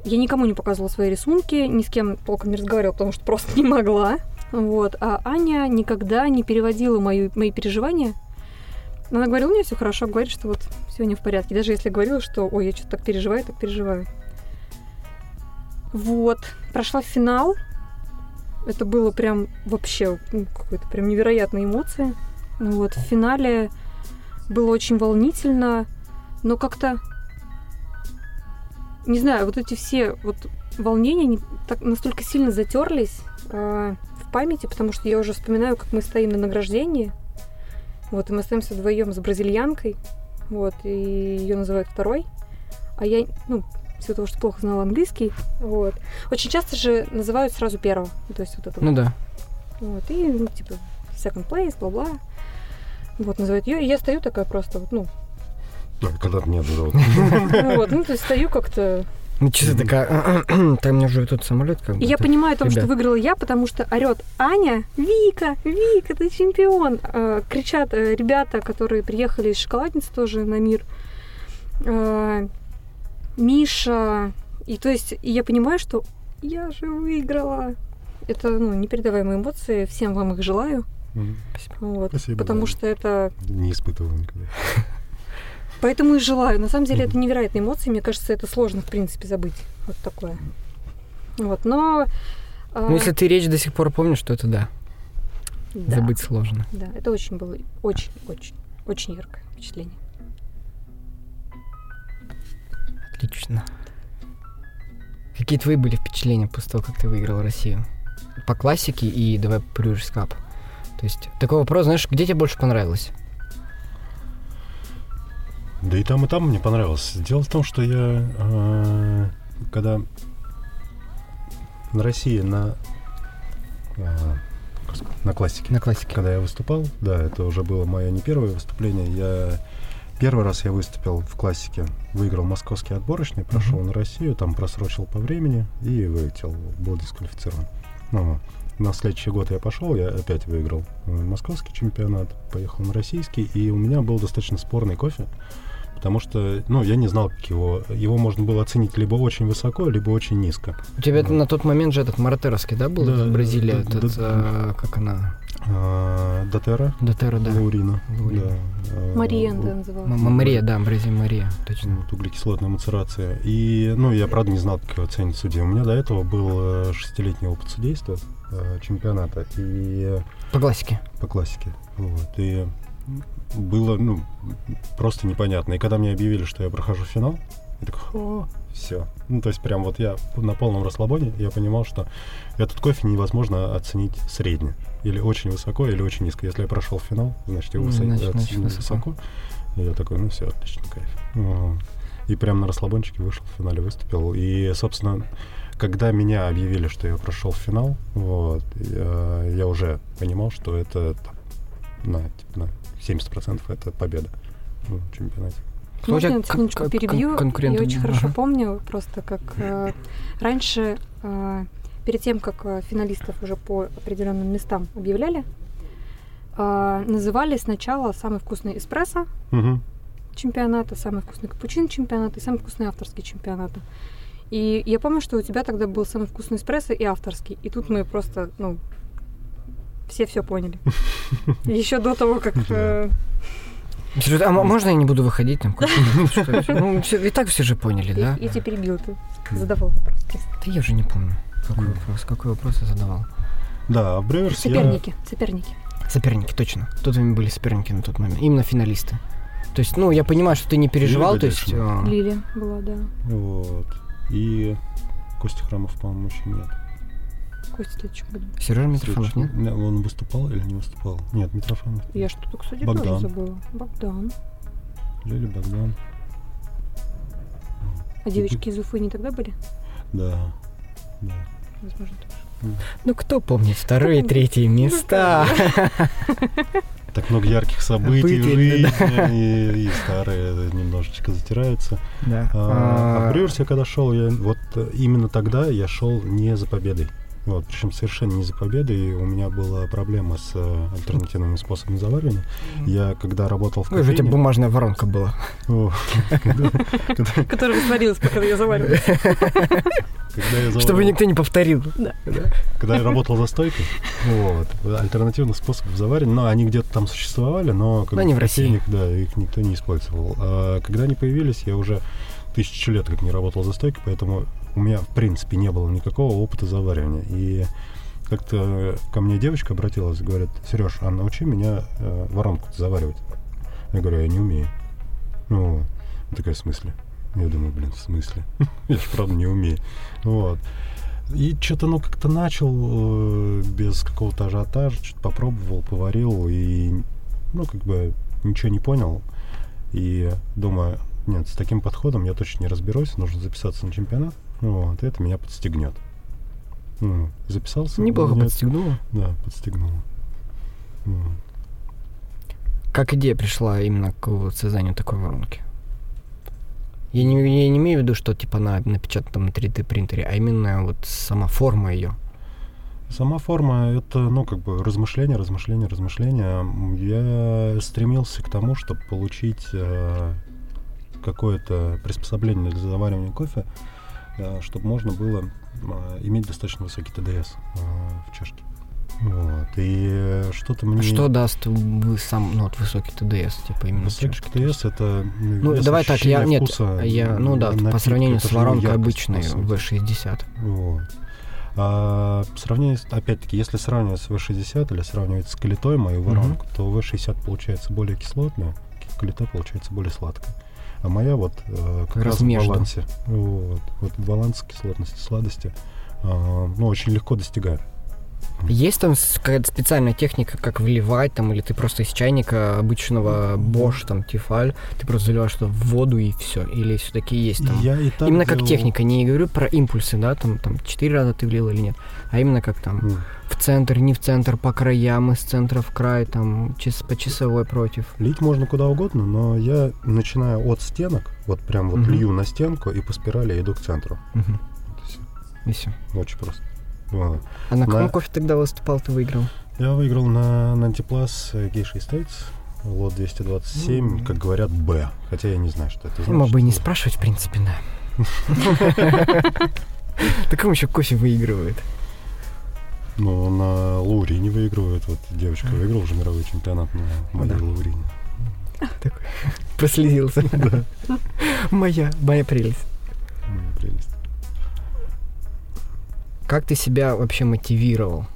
Я никому не показывала свои рисунки, ни с кем толком не разговаривала, потому что просто не могла. Вот. А Аня никогда не переводила мои, мои переживания. Она говорила, меня все хорошо, говорит, что вот не в порядке. Даже если говорила, что ой, я что-то так переживаю, так переживаю. Вот. Прошла финал. Это было прям вообще ну, какой-то прям невероятные эмоции. Ну Вот. В финале было очень волнительно, но как-то не знаю, вот эти все вот волнения они так настолько сильно затерлись э, в памяти, потому что я уже вспоминаю, как мы стоим на награждении. Вот, и мы остаемся вдвоем с бразильянкой. Вот, и ее называют второй. А я, ну, из-за того, что плохо знала английский, вот. Очень часто же называют сразу первого. То есть вот это вот.
Ну да.
Вот, и, ну, типа, second place, бла-бла. Вот, называют ее. И я стою такая просто, вот, ну,
Да, Когда-то меня зовут.
ну, вот, ну, то есть стою как-то
Ну, чисто такая, там мне уже тут самолет как бы.
И я понимаю о том, что выиграла я, потому что орет Аня, Вика, Вика, ты чемпион. Э, кричат э, ребята, которые приехали из шоколадницы тоже на мир. Э, Миша. И то есть я понимаю, что я же выиграла. Это ну, непередаваемые эмоции. Всем вам их желаю.
Мгм.
Вот.
Спасибо,
Потому
да.
что это...
Не испытывал никогда. *laughs*
Поэтому и желаю. На самом деле это невероятные эмоции. Мне кажется, это сложно, в принципе, забыть. Вот такое. Вот. Но... э,
Ну, если ты речь до сих пор помнишь, то это да.
да.
Забыть сложно.
Да, это очень было очень, очень, яркое впечатление.
Отлично. Какие твои были впечатления после того, как ты выиграл Россию? По классике и давай Брюрс Кап. То есть такой вопрос, знаешь, где тебе больше понравилось?
Да и там, и там мне понравилось. Дело в том, что я, э, когда на России на, э, на классике,
На классике.
когда я выступал, да, это уже было мое не первое выступление, я первый раз я выступил в классике, выиграл московский отборочный, прошел
Мгм.
на Россию, там просрочил по времени и вылетел, был дисквалифицирован. Ну, на следующий год я пошел, я опять выиграл э, московский чемпионат, поехал на российский, и у меня был достаточно спорный кофе, потому что, ну, я не знал, как его, его можно было оценить либо очень высоко, либо очень низко.
У тебя
Да.
на тот момент же этот Моратеровский, да, был?
Да,
Бразилия,
да,
этот,
да.
а, как она?
А, Дотера,
Дотера, да.
Лаурина,
Лаурина.
да. а,
Мариен,
у-
да, называлась.
Мария, да, Бразилия Мария, точно.
Вот, углекислотная мацерация. И, ну, я, правда, не знал, как его оценить судья. У меня до этого был э, шестилетний опыт судейства э, чемпионата и э,
По классике.
по классике. Вот. И было, ну, просто непонятно. И когда мне объявили, что я прохожу финал, я такой, все. Ну, то есть прям вот я на полном расслабоне, я понимал, что этот кофе невозможно оценить средне. Или очень высоко, или очень низко. Если я прошел финал, значит, его
Ну, значит, значит,
оценили
высоко.
высоко. И я такой, ну все, отлично, кайф. Вот. И прям на расслабончике вышел, в финале выступил. И, собственно, когда меня объявили, что я прошел финал, вот, я, я уже понимал, что это там, на, типа, на 70% это победа в чемпионате.
Кто
Можно
тебя
я секундочку
кон- кон-
перебью?
конкуренты
Я очень хорошо помню просто, как э, раньше, э, перед тем, как э, финалистов уже по определенным местам объявляли, э, называли сначала самый вкусный эспрессо
Мгм.
чемпионата, самый вкусный капучин чемпионата и самый вкусный авторский чемпионата. И я помню, что у тебя тогда был самый вкусный эспрессо и авторский. И тут мы просто, ну, все все поняли. Еще до того, как... э,
А можно я не буду выходить там? Ну, всё- и так все же поняли, да?
Я тебя перебила, ты задавал вопрос.
Да я уже не помню, какой вопрос, какой вопрос я задавал.
Да, Бреверс.
Соперники, соперники.
Соперники, точно. Кто твоими были соперники на тот момент? Именно финалисты. То есть, ну, я понимаю, что ты не переживал, то есть... А,
Лилия была, да.
Вот. И Костя Храмов, по-моему, еще нет.
Костя в году.
Сережа Митрофанов, нет?
Не, Он выступал или не выступал? Нет, Митрофанов.
Я что-то, кстати,
Богдан.
тоже забыла. Богдан.
Лили Богдан.
А девочки из Уфы не тогда были?
Да. Да.
Возможно, тоже.
Ну, кто помнит вторые и третьи места?
Так много ярких событий в жизни, и, и старые немножечко затираются.
Да.
А, а в
А,
Брюерс я когда шел, я вот именно тогда я шел не за победой. Вот, причем совершенно не за победой. И у меня была проблема с э, альтернативными способами заваривания. Я когда работал в
Ой, у тебя
кофейне...
бумажная воронка была. *laughs*
Которая сварилась, пока я заваривала.
когда я
Чтобы никто не повторил.
Когда я работал за стойкой, вот, альтернативных способов заваривания, но они где-то там существовали, но
Но не в России.
да, их никто не использовал. А когда они появились, я уже тысячу лет как не работал за стойкой, поэтому у меня, в принципе, не было никакого опыта заваривания. И как-то ко мне девочка обратилась, говорит, Сереж, а научи меня э, воронку заваривать. Я говорю, я не умею. Ну, такая, в смысле? Я думаю, блин, в смысле? *laughs* Я же правда не умею. Вот. И что-то, ну, как-то начал э, без какого-то ажиотажа, что-то попробовал, поварил, и, ну, как бы ничего не понял. И думаю, нет, с таким подходом я точно не разберусь, нужно записаться на чемпионат. Вот, это меня подстегнет. Ну, записался.
Неплохо
меня-
подстегнуло.
Да, подстегнуло. Вот.
Как идея пришла именно к вот созданию такой воронки? Я не, я не имею в виду, что типа на 3D принтере, а именно вот сама форма ее.
Сама форма — это, ну, как бы размышление, размышление, размышление. Я стремился к тому, чтобы получить э, какое-то приспособление для заваривания кофе, чтобы можно было э, иметь достаточно высокий ТДС э, в чашке. Вот. И э, что-то мне...
Что даст вы сам, ну, вот высокий ТДС, типа именно
Высокий
чашке?
ТДС — это
Ну,
вес
давай так, я, нет,
вкуса
я, ну да,
напитка,
по сравнению с воронкой
яркость,
обычной
по сути.
V60.
Вот. А по сравнению, с- опять-таки, если сравнивать с V60 или сравнивать с калитой мою воронку, то V60 получается более кислотная, калита получается более сладкая. А моя вот э, как
Раз
раз в балансе. Вот, вот баланс кислотности, сладости, а, ну, очень легко достигаю.
Есть там какая-то специальная техника, как вливать там, или ты просто из чайника обычного Bosch, там, Тефаль, ты просто заливаешь что в воду и все, или все-таки есть там?
Я и так
Именно как
делал-
техника, не говорю про импульсы, да, там, там, четыре раза ты влил или нет, а именно как там
М.
в центр, не в центр, по краям, из центра в край, там, час, по часовой против.
Лить можно куда угодно, но я начинаю от стенок, вот прям вот
Мгм.
лью на стенку и по спирали иду к центру. Всё.
И все.
Очень просто. Вот.
А на каком
На-
кофе тогда выступал, ты выиграл?
Я выиграл на Нантиплас Гейша Estates, лот 227,
М.
как говорят, Б. Хотя я не знаю, что это значит.
мог бы и не спрашивать, в принципе, да. *laughs* Так он еще кофе выигрывает.
Ну, на Лаурине выигрывают. Вот девочка выиграла уже мировой чемпионат на моей. Лаурине. *laughs*
Прослезился. Моя, моя прелесть. Как ты себя вообще мотивировал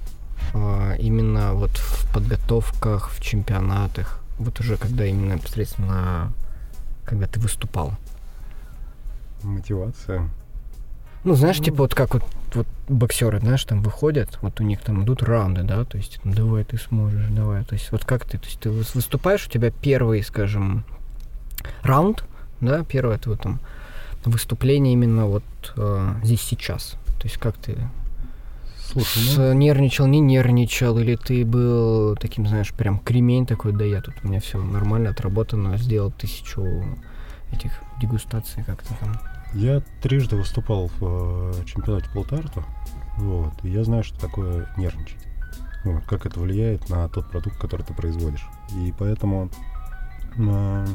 а, именно вот в подготовках, в чемпионатах? Вот уже когда именно непосредственно, когда ты выступал.
Мотивация.
Ну, знаешь,
Ну.
типа вот как вот, вот боксеры, знаешь, там выходят, вот у них там идут раунды, да, то есть там, давай ты сможешь, давай. То есть вот как ты, то есть ты выс- выступаешь, у тебя первый, скажем, раунд, да, первое это вот там выступление именно вот э, здесь сейчас. То есть как ты
Слушай, ну,
нервничал, не нервничал, или ты был таким, знаешь, прям кремень такой, да я тут, у меня все нормально отработано, сделал тысячу этих дегустаций как-то там.
я трижды выступал в э, чемпионате по латарту. Вот. И я знаю, что такое нервничать. Вот, как это влияет на тот продукт, который ты производишь. И поэтому э,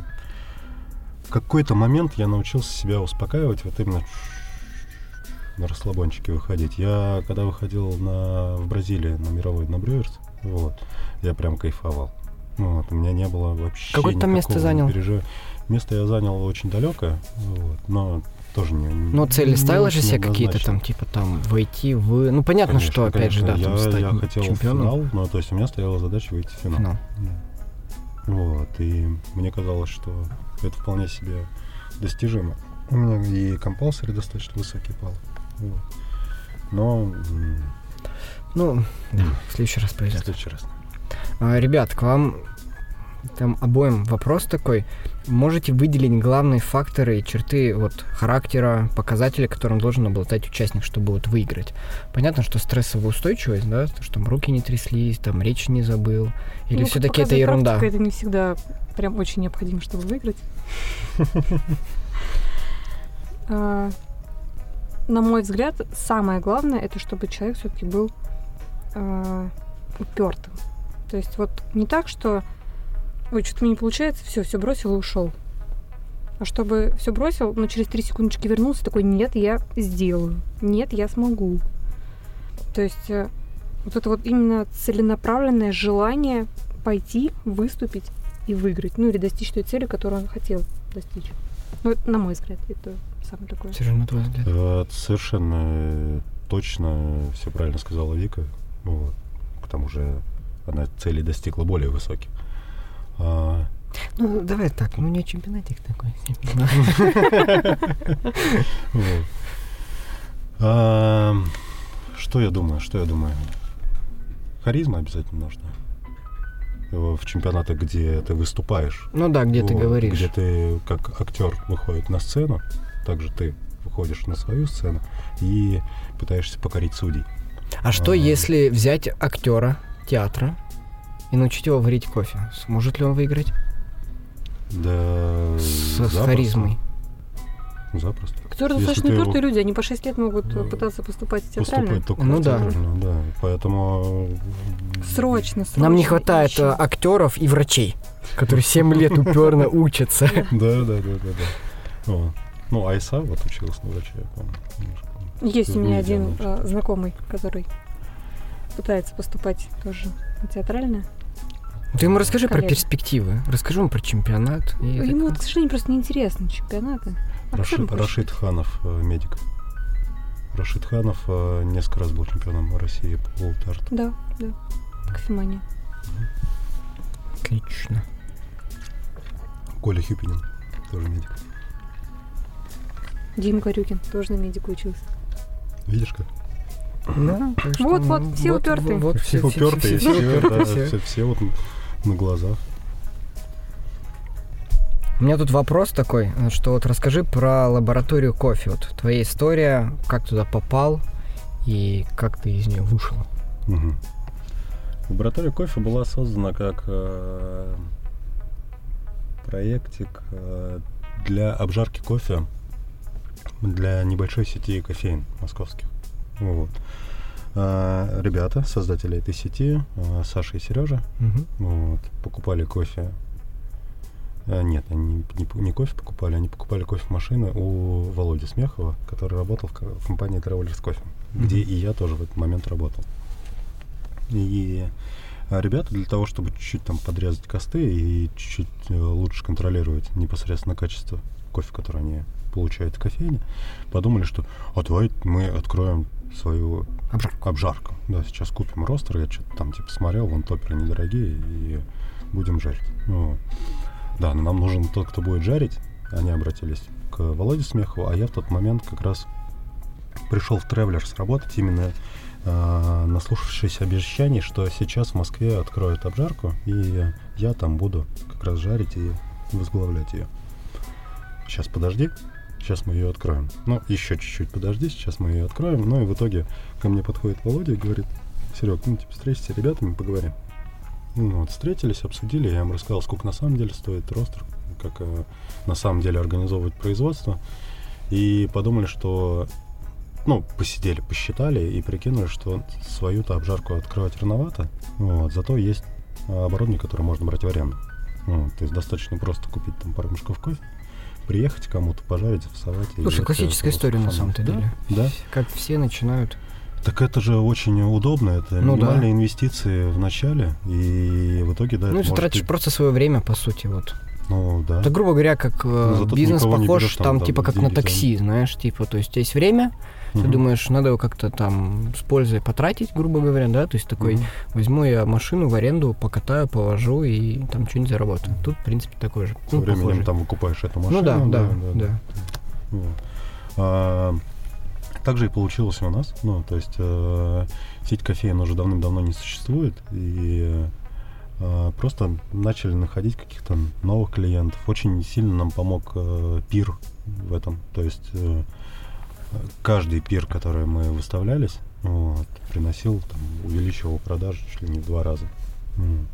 в какой-то момент я научился себя успокаивать, вот именно на расслабончике выходить. Я когда выходил на, в Бразилии на мировой на Брюерс, вот, я прям кайфовал. Вот, у меня не было вообще
Какое там место занял?
пережи- Место я занял очень далекое, вот, но тоже не
Но цели
не
ставила же себе какие-то там, типа там, войти в... Ну, понятно,
Конечно,
что, опять же, да,
конечно.
там
я,
стать
я хотел в
чемпионом.
финал, но то есть у меня стояла задача выйти в финал.
Финал.
Да. Вот, и мне казалось, что это вполне себе достижимо. У меня и компалсери достаточно высокий пал. Но
Ну, да, в следующий раз
в
повезет.
следующий раз.
А, Ребят, к вам там обоим вопрос такой. Можете выделить главные факторы и черты вот характера, показатели, которым должен обладать участник, чтобы вот выиграть? Понятно, что стрессовая устойчивость, да, что там руки не тряслись, там речь не забыл, или
Ну,
все-таки это ерунда?
практика, Это не всегда прям очень необходимо, чтобы выиграть. *laughs* А, На мой взгляд, самое главное, это чтобы человек все-таки был упертым. То есть вот не так, что ой, что-то мне не получается, все, все бросил и ушел. А чтобы все бросил, но через три секундочки вернулся, такой, нет, я сделаю, нет, я смогу. То есть э, вот это вот именно целенаправленное желание пойти, выступить и выиграть. Ну или достичь той цели, которую он хотел достичь. Ну, на мой взгляд, это самое такое.
Сережа, на твой взгляд?
Э, Совершенно э, точно все правильно сказала Вика. Вот. К тому же она целей достигла более высоких. А,
Ну, давай так, ну не чемпионатик такой.
А, Что я думаю? Что я думаю? Харизма обязательно нужна. В чемпионатах, где ты выступаешь,
Ну да, где ты говоришь.
Где ты как актер выходит на сцену, также ты выходишь на свою сцену и пытаешься покорить судей.
А что,
А.
если взять актера театра и научить его варить кофе? Сможет ли он выиграть
Да.
с, с
запросто.
харизмой?
Запросто.
Актеры
Если
достаточно
ты его-
упертые люди, они по 6 лет могут э,
Ну,
пытаться поступать в театральное.
Только
Ну
в
да.
театральную, да. Поэтому...
Срочно, срочно.
Нам не хватает
ищем.
э, актеров и врачей, которые 7 лет упорно учатся. *laughs*
Да, да, да, да, да. Ну, Айса вот училась на врача, я помню. немножко.
Есть у меня один э, знакомый, который пытается поступать тоже на театральное.
Ты ему расскажи про
Коллега.
перспективы, расскажи ему про чемпионат. и
Ему,
так-
вот, к сожалению, просто неинтересны чемпионаты. Актерам
Рашид. Рашид Ханов, э, медик. Рашид Ханов э, несколько раз был чемпионом России по полутарту.
Да, да. Кофемания.
Отлично.
Коля Хюпинин, тоже медик.
Дима Корюкин тоже на медику учился.
Видишь как?
Да, *laughs* что,
Вот,
ну,
вот, все упертые.
вот,
все,
все- все-
упертые,
все-
все, да,
все.
все, все вот на глазах.
У меня тут вопрос такой, что вот расскажи про лабораторию кофе. Вот твоя история, как туда попал и как ты из нее вышел.
Мгм. Лаборатория кофе была создана как э, проектик э, для обжарки кофе для небольшой сети кофеин московских. Вот. А, Ребята, создатели этой сети, э, Саша и Сережа,
Мгм.
вот, покупали кофе. А, Нет, они не, не кофе покупали, они покупали кофемашины у Володи Смехова, который работал в, ко- в компании Travelers Coffee, где
Мгм.
и я тоже в этот момент работал. И а, ребята для того, чтобы чуть-чуть там подрезать косты и чуть-чуть э, лучше контролировать непосредственно качество кофе, который они получают в кофейне, подумали, что а давай мы откроем свою
Обжарку.
обжарку. Да, сейчас купим ростер, я что-то там типа смотрел, вон топеры недорогие, и будем жарить. Ну, да, но нам нужен тот, кто будет жарить. Они обратились к Володе Смехову, а я в тот момент как раз пришел в Travelers работать именно э, наслушавшись обещаний, что сейчас в Москве откроют обжарку, и я там буду как раз жарить и возглавлять ее. Сейчас подожди, сейчас мы ее откроем. Ну, еще чуть-чуть подожди, сейчас мы ее откроем. Ну и в итоге ко мне подходит Володя и говорит, Серег, ну типа встретись с ребятами, поговорим. Ну, вот, встретились, обсудили, я им рассказал, сколько на самом деле стоит ростер, как э, на самом деле организовывать производство. И подумали, что ну, посидели, посчитали и прикинули, что свою-то обжарку открывать рановато. Вот, зато есть а, оборудование, которое можно брать в аренду. Вот, то есть достаточно просто купить там пару мешков кофе, приехать кому-то, пожарить, фасовать. и
Слушай, классическая история на самом-то
Да,
деле.
Да,
Как все начинают.
Так это же очень удобно, это
Ну да.
минимальные инвестиции в начале, и в итоге, да,
ну, ты тратишь
быть-
просто свое время, по сути, вот.
Ну, да.
Это, грубо говоря, как э,
Ну, ты
бизнес похож,
берешь там,
там,
там,
типа, как на
деньги
такси, знаешь, типа, то есть есть время, ты
Мгм.
думаешь, надо его как-то там с пользой потратить, грубо говоря, да, то есть такой,
Мгм.
возьму я машину в аренду, покатаю, повожу и там что-нибудь заработаю. Тут, в принципе, такой же.
Со
ну,
временем
похожий.
там выкупаешь эту машину.
Ну да, да, да.
Вот. А, так же и получилось у нас. Ну, то есть э, сеть кофеин уже давным-давно не существует. И а, просто начали находить каких-то новых клиентов. Очень сильно нам помог э, пир в этом. То есть э, каждый пир, который мы выставлялись, вот, приносил, там, увеличивал продажи чуть ли не в два раза. М.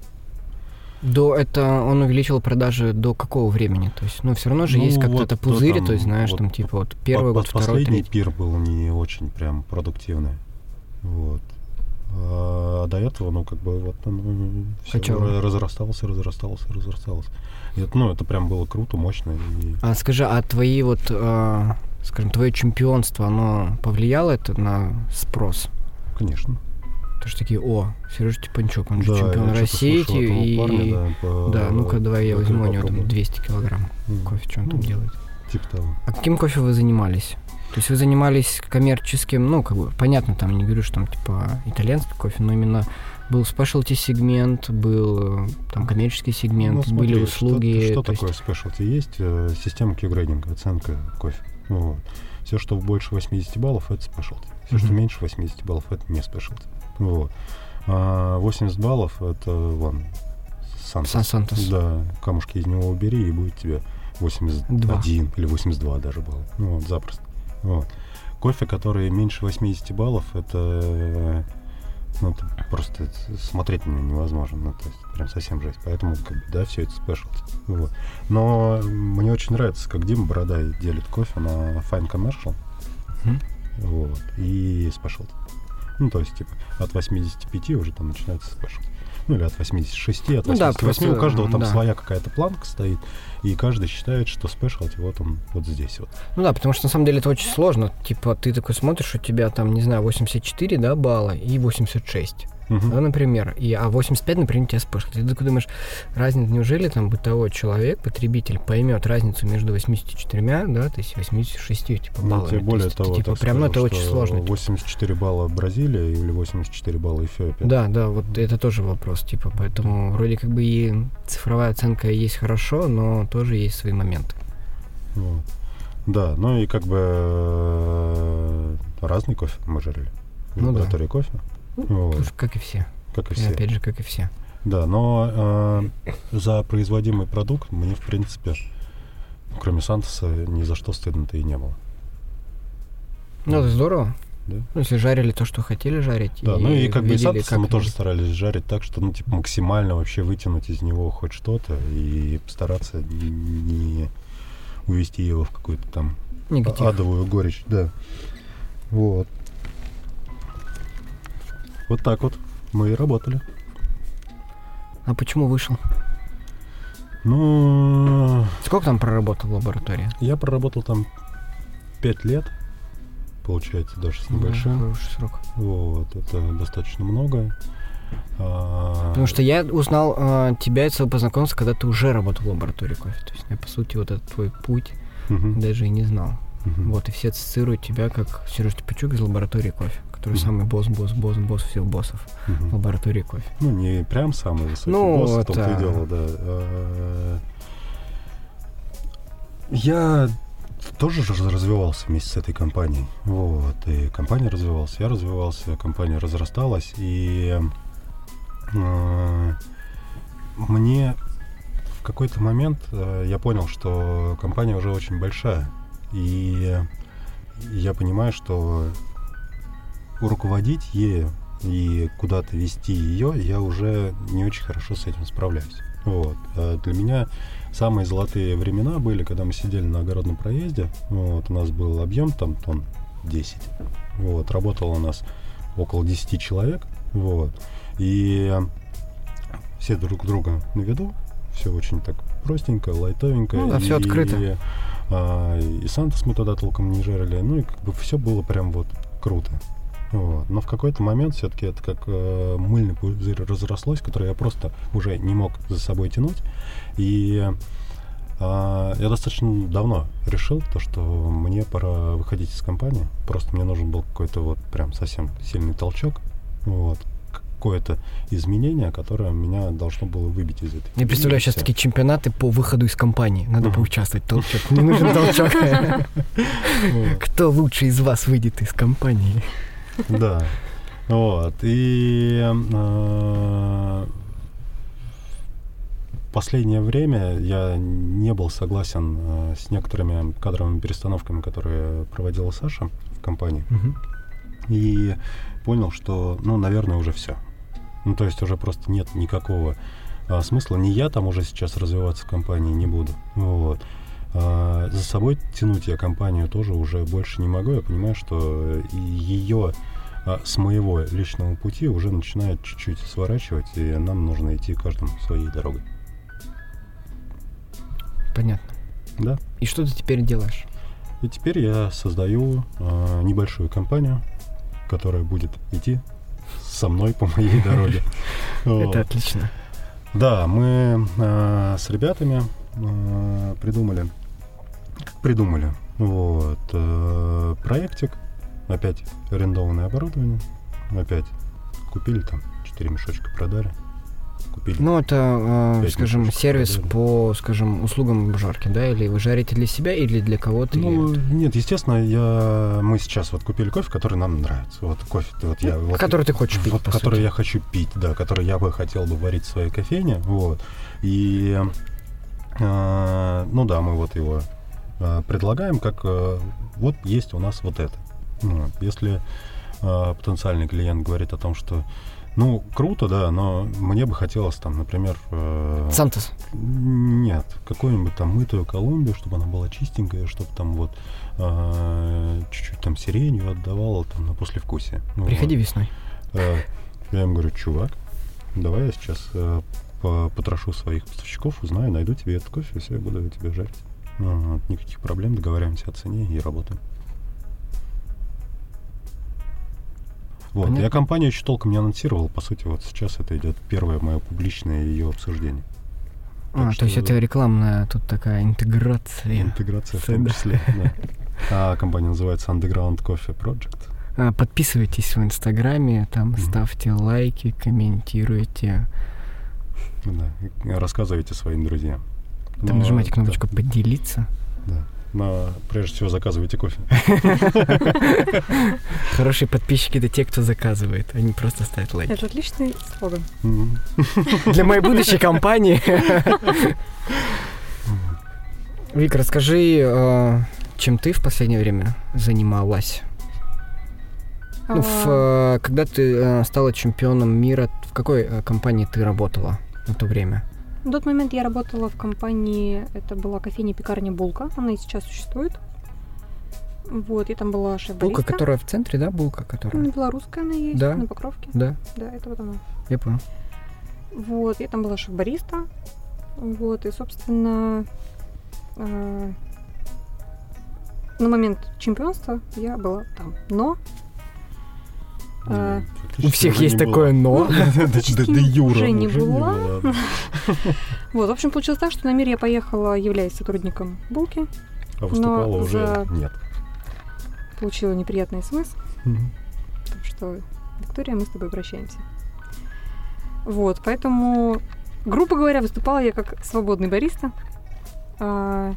До это он увеличил продажи до какого времени? То есть, ну, все равно же
Ну,
есть как-то
вот
это
то
пузыри,
там,
то есть, знаешь,
вот
там, типа, вот первый год, второй,
Последний
третий.
пир был не очень прям продуктивный. Вот. А до этого, ну, как бы, вот он все
Качало.
разрастался, разрастался, разрастался. И это, ну, это прям было круто, мощно. И...
А скажи, а твои вот, э, скажем, твое чемпионство, оно повлияло это на спрос?
Конечно.
То что такие, о, Сережа Типанчук, он же
Да,
чемпион России, и...
парня, да, по-
Да, ну-ка, давай я возьму у него там 200 килограмм
М.
кофе, что он там
Ну,
делает.
Типа того.
А каким кофе вы занимались? То есть вы занимались коммерческим, ну, как бы, понятно, там, не говорю, что там, типа, итальянский кофе, но именно был спешлти сегмент, был э, там коммерческий сегмент,
Ну,
были
смотри,
услуги.
Что, что
то есть-
такое спешлти? Есть э, система Q-грейдинга, оценка кофе. Вот. Все, что больше 80 баллов, это спешлти. Все, что
Мгм.
меньше 80 баллов, это не спешлти. Вот. А 80 баллов, это вон, Сантос.
Сан Сантос.
Да, камушки из него убери, и будет тебе 81
Два.
или 82 даже балла. Ну, вот, запросто. Вот. Кофе, который меньше 80 баллов, это, ну, это просто смотреть на него невозможно. Ну, то есть прям совсем жесть. Поэтому, как бы, да, все это спешлти. Вот. Но мне очень нравится, как Дима Бородай делит кофе на Fine Commercial
Мгм.
вот, и спешлти. Ну, то есть, типа, от 85 уже там начинается спешлти. Ну, или от 86, от
Ну да,
88.
просто,
у каждого там
да.
своя какая-то планка стоит, и каждый считает, что спешлти вот он вот здесь вот.
Ну да, потому что на самом деле это очень сложно. Типа, ты такой смотришь, у тебя там, не знаю, 84, да, балла и 86.
Мгм.
Да, например. И, а 85, например, тебя спешл. Ты такой думаешь, разница, неужели там бытовой человек, потребитель, поймет разницу между 84, да, то есть 86, типа,
Ну,
баллами.
тебе
То
более
есть,
того,
типа,
так
прям, ну,
скажу,
это очень сложно. типа.
84 балла Бразилия или 84 балла Эфиопия.
Да, да, вот это тоже вопрос, типа, поэтому вроде как бы и цифровая оценка есть хорошо, но тоже есть свои моменты.
Вот. Да, ну и как бы э, разный кофе мы жарили.
Ну да.
кофе. Вот,
Как и все.
как и
И
все.
опять же, как и все.
Да, но э, за производимый продукт мне, в принципе, кроме Сантоса, ни за что стыдно-то и не было.
Ну, это здорово.
Да.
Ну, если жарили то, что хотели жарить.
Да, ну и как бы и Сантоса мы тоже старались жарить так, что, ну, типа, максимально вообще вытянуть из него хоть что-то и постараться не увести его в какую-то там
Негатив.
адовую горечь, да. Вот. Вот так вот мы и работали.
А почему вышел?
Ну,
Сколько там проработал в лаборатории?
я проработал там пять лет, получается, даже с небольшим.
Да, хороший срок.
Вот, это достаточно много. А,
Потому что я узнал э, тебя и своего познакомства, когда ты уже работал в лаборатории кофе. То есть я, по сути, вот этот твой путь
мгм,
даже и не знал.
мгм.
Вот, и все ассоциируют тебя как Сереж Типачук из лаборатории кофе, который
Мгм.
самый босс, босс, босс, босс всех боссов
Мгм.
в лаборатории кофе.
Ну, не прям самый высокий
Ну,
босс, в том-то
это-
и дело, да. А, Я тоже же развивался вместе с этой компанией. Вот. И компания развивалась, я развивался, компания разрасталась. И э, мне в какой-то момент э, я понял, что компания уже очень большая. И я понимаю, что руководить ею и куда-то вести ее, я уже не очень хорошо с этим справляюсь. Вот. А для меня самые золотые времена были, когда мы сидели на огородном проезде. Вот, у нас был объем там тонн 10. Вот, работало у нас около 10 человек. Вот. И все друг друга на виду. Все очень так простенько, лайтовенько.
Ну да,
И,
открыто.
а, и Сантос мы тогда толком не жарили. Ну и как бы все было прям вот круто. Вот. Но в какой-то момент все-таки это как э, мыльный пузырь разрослось, который я просто уже не мог за собой тянуть. И а, я достаточно давно решил то, что мне пора выходить из компании. Просто мне нужен был какой-то вот прям совсем сильный толчок. Вот. Какое-то изменение, которое меня должно было выбить из этой.
Я представляю сейчас такие чемпионаты по выходу из компании. Надо поучаствовать. Толчок. Не нужен *laughs* толчок. Кто лучше из вас выйдет из компании?
Да. Вот. И э, последнее время я не был согласен э, с некоторыми кадровыми перестановками, которые проводила Саша в компании. И понял, что, ну, наверное, уже все. Ну, то есть уже просто нет никакого а, смысла. Ни я там уже сейчас развиваться в компании не буду. Вот. А, за собой тянуть я компанию тоже уже больше не могу. Я понимаю, что ее с моего личного пути уже начинает чуть-чуть сворачивать, и нам нужно идти каждым своей дорогой.
Понятно.
Да.
И что ты теперь делаешь?
И теперь я создаю э, небольшую компанию, которая будет идти со мной по моей дороге. *laughs*
Это отлично.
Да, мы э, с ребятами э, придумали, придумали, вот, э, проектик, опять арендованное оборудование, опять купили там, 4 мешочка продали, купили.
Ну, это, э, скажем, сервис
продали.
по, скажем, услугам обжарки, да? Или вы жарите для себя, или для кого-то?
Ну,
или-
нет, естественно, я, мы сейчас вот купили кофе, который нам нравится. Вот кофе, вот я, вот,
который ты хочешь пить,
вот, который
сути.
я хочу пить, да, который я бы хотел бы варить в своей кофейне, вот. И, э, ну да, мы вот его предлагаем, как э, вот есть у нас вот это. Вот. Если э, потенциальный клиент говорит о том, что ну, круто, да, но мне бы хотелось там, например... э,
Сантос.
нет, какую-нибудь там мытую Колумбию, чтобы она была чистенькая, чтобы там вот э, чуть-чуть там сиренью отдавала там на послевкусие. Ну,
Приходи
вот.
весной.
Э, я им говорю, чувак, давай я сейчас э, по- потрошу своих поставщиков, узнаю, найду тебе этот кофе, и все, я буду тебе жарить. Ну, вот, никаких проблем, договариваемся о цене и работаем. Вот,
Понятно.
я компанию еще толком не анонсировал, по сути, вот сейчас это идет первое мое публичное ее обсуждение.
А,
Так
то есть
что-
это рекламная тут такая интеграция.
Интеграция в том числе, да. *laughs* А компания называется Underground Coffee Project.
А, Подписывайтесь в Инстаграме, там ставьте лайки, комментируйте.
Да, рассказывайте своим друзьям.
Там
Но,
нажимайте
да,
кнопочку «Поделиться».
Да. Но прежде всего заказывайте кофе. *laughs*
Хорошие подписчики — это те, кто заказывает, они просто ставят лайки.
Это отличный слоган. *laughs*
Для моей будущей компании. *laughs* Вик, расскажи, э, чем ты в последнее время занималась? Ну, в,
А,
э, когда ты э, стала чемпионом мира, в какой компании ты работала на то время?
На тот момент я работала в компании, это была кофейня-пекарня «Булка», она и сейчас существует. Вот, и там была шеф
Булка, которая в центре, да, булка, которая?
Белорусская она есть,
Да.
на Покровке.
Да,
Да, это вот она.
я понял.
Вот, я там была шеф-бариста. Вот, и, собственно, э, на момент чемпионства я была там. Но А,
У всех есть такое «но».
Да Юра,
уже не была. *laughs* вот, в общем, получилось так, что на мир я поехала, являясь сотрудником Булки,
А выступала уже нет.
получила неприятный смс, Так что, Виктория, мы с тобой прощаемся. Вот, поэтому, грубо говоря, выступала я как свободный бариста. А,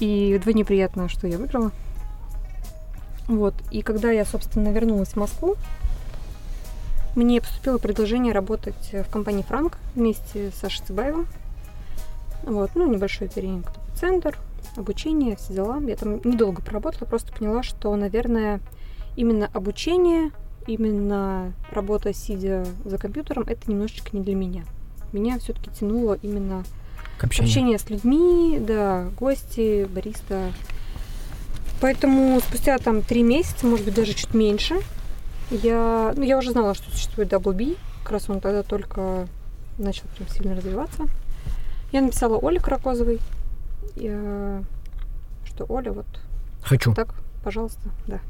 и вдвойне приятно, что я выиграла. Вот, и когда я, собственно, вернулась в Москву, мне поступило предложение работать в компании «Франк» вместе с Сашей Цыбаевым. Вот, ну, небольшой тренинг-центр, обучение, все дела. Я там недолго проработала, просто поняла, что, наверное, именно обучение, именно работа, сидя за компьютером, это немножечко не для меня. Меня все-таки тянуло именно
К общению.
общение с людьми, да, гости, бариста. Поэтому спустя там три месяца, может быть, даже чуть меньше, я, ну, я уже знала, что существует Double B. Как раз он тогда только начал прям сильно развиваться. Я написала Оле Кракозовой, я- что Оля, вот
Хочу.
так, пожалуйста, да.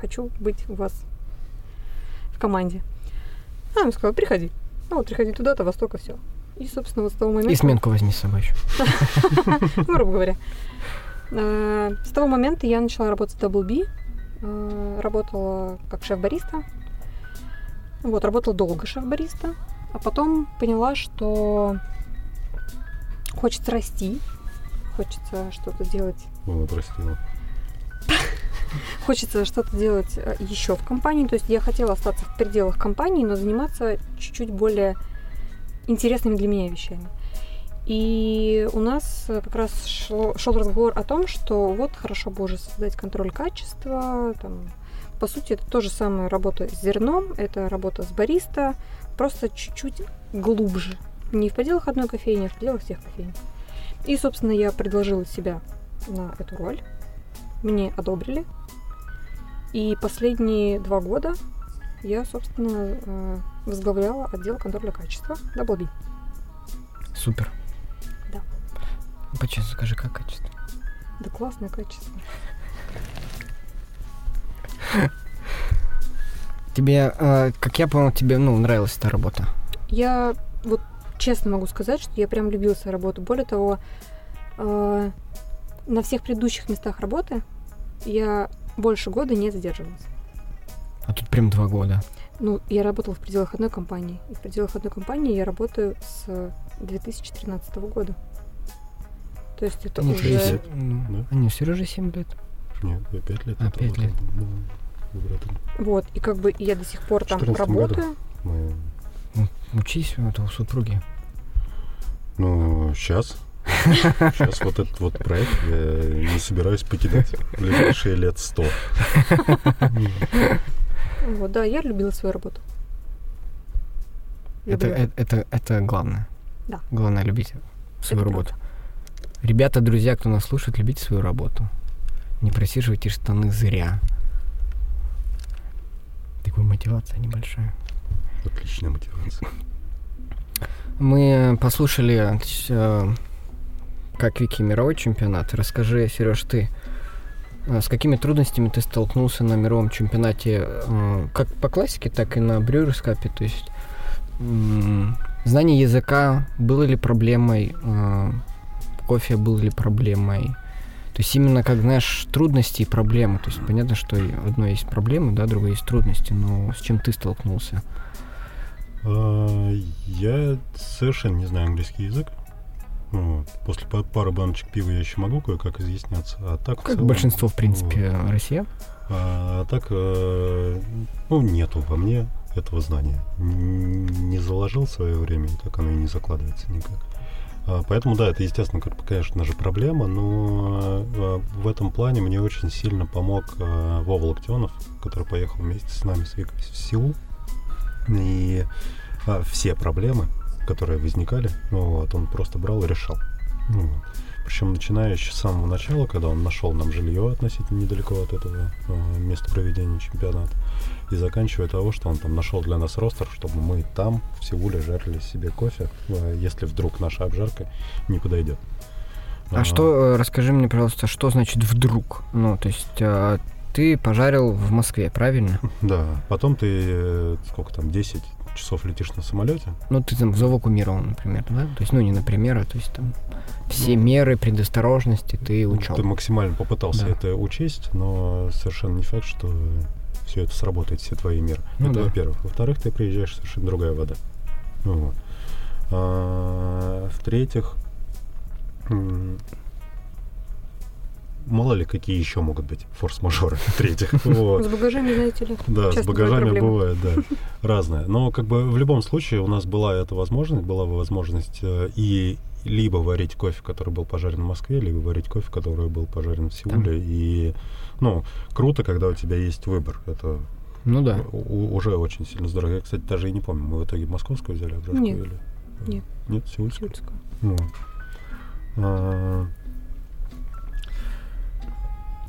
Хочу быть у вас в команде. Она сказала, приходи. Ну, вот приходи туда-то, во столько, все. И, собственно, вот с того момента...
И сменку возьми с собой еще. *laughs*
Ну, грубо говоря. Э, С того момента я начала работать в Double B. Э, Работала как шеф-бариста. Вот, работала долго шеф-бариста. А потом поняла, что хочется расти. Хочется что-то делать
Вот, растила. *laughs*
хочется что-то делать еще в компании. То есть я хотела остаться в пределах компании, но заниматься чуть-чуть более интересными для меня вещами. И у нас как раз шло, шел разговор о том, что вот хорошо бы уже создать контроль качества. Там, по сути, это то же самое работа с зерном, это работа с бариста, просто чуть-чуть глубже. Не в пределах одной кофейни, а в пределах всех кофейн. И, собственно, я предложила себя на эту роль. Мне одобрили. И последние два года я, собственно, э, возглавляла отдел контроля качества B.
Супер. Почему скажи, как качество?
Да классное качество.
Тебе, э, как я понял, тебе ну, нравилась эта работа?
Я вот честно могу сказать, что я прям любила свою работу. Более того, э, на всех предыдущих местах работы я больше года не задерживалась.
А тут прям два года.
Ну, я работала в пределах одной компании. И в пределах одной компании я работаю с 2013 года. То есть это
Не,
уже...
Сереже- ну,
Да?
А не, Сереже 7 лет.
Нет, я пять лет.
А,
отработал.
пять лет.
Ну.
Вот, и как бы я до сих пор там
14
работаю.
Мы,
Ну, Учись у этого супруги.
ну, сейчас. Сейчас *laughs* вот этот вот проект я не собираюсь покидать в ближайшие лет сто.
Вот, да, я любила свою работу.
Это, это, это, это главное.
Да.
Главное любить свою
Это
работу. Ребята, друзья, кто нас слушает, любите свою работу. Не просиживайте штаны зря. Такая мотивация небольшая.
Отличная мотивация.
Мы послушали, э, как Вики мировой чемпионат. Расскажи, Сереж, ты э, с какими трудностями ты столкнулся на мировом чемпионате, э, как по классике, так и на брюерскапе? То есть знание языка было ли проблемой, кофе был ли проблемой? То есть именно как, знаешь, трудности и проблемы. То есть понятно, что одно есть проблемы, да, другое есть трудности, но с чем ты столкнулся?
А, Я совершенно не знаю английский язык. Вот. После па- пары баночек пива я еще могу кое-как изъясняться. А так в
Как
целом,
большинство, в принципе,
вот.
россиян.
А, так, э, ну, нету во мне этого знания. Не заложил в свое время, и так оно и не закладывается никак. А, Поэтому, да, это, естественно, конечно же, проблема, но э, в этом плане мне очень сильно помог э, Вова Локтионов, который поехал вместе с нами с Викой в Сеул. И а, все проблемы, которые возникали, вот, он просто брал и решал. Ну, вот. Причем начиная еще с самого начала, когда он нашел нам жилье относительно недалеко от этого э, места проведения чемпионата, и заканчивая того, что он там нашел для нас ростер, чтобы мы там, в Сеуле, жарили себе кофе, э, если вдруг наша обжарка не подойдет.
А что, э, расскажи мне, пожалуйста, что значит вдруг? Ну, то есть э, ты пожарил в Москве, правильно? *laughs*
Да, потом ты, э, сколько там, 10 часов летишь на самолете,
Ну, ты там завакумировал, например, да? То есть, ну, не например, а то есть там все меры предосторожности ты учел.
Ты максимально попытался
Да.
это учесть, но совершенно не факт, что все это сработает, все твои меры.
Ну
это
да.
во-первых. Во-вторых, ты приезжаешь совершенно другая вода. Ну вот. А, в-третьих, мало ли какие еще могут быть форс-мажоры. *laughs* В-третьих, *laughs* вот.
С багажами, знаете ли.
Да, с багажами
бывают
бывает, да, разное. Но как бы в любом случае у нас была эта возможность, была возможность э, и либо варить кофе, который был пожарен в Москве, либо варить кофе, который был пожарен в Сеуле. И, ну, круто, когда у тебя есть выбор. Это
Ну да.
у- уже очень сильно здорово. Я, кстати, даже и не помню, мы в итоге московскую взяли обжарку
Нет.
или...
Нет.
Нет, сеульскую.
Сюрскую.
Ну. А,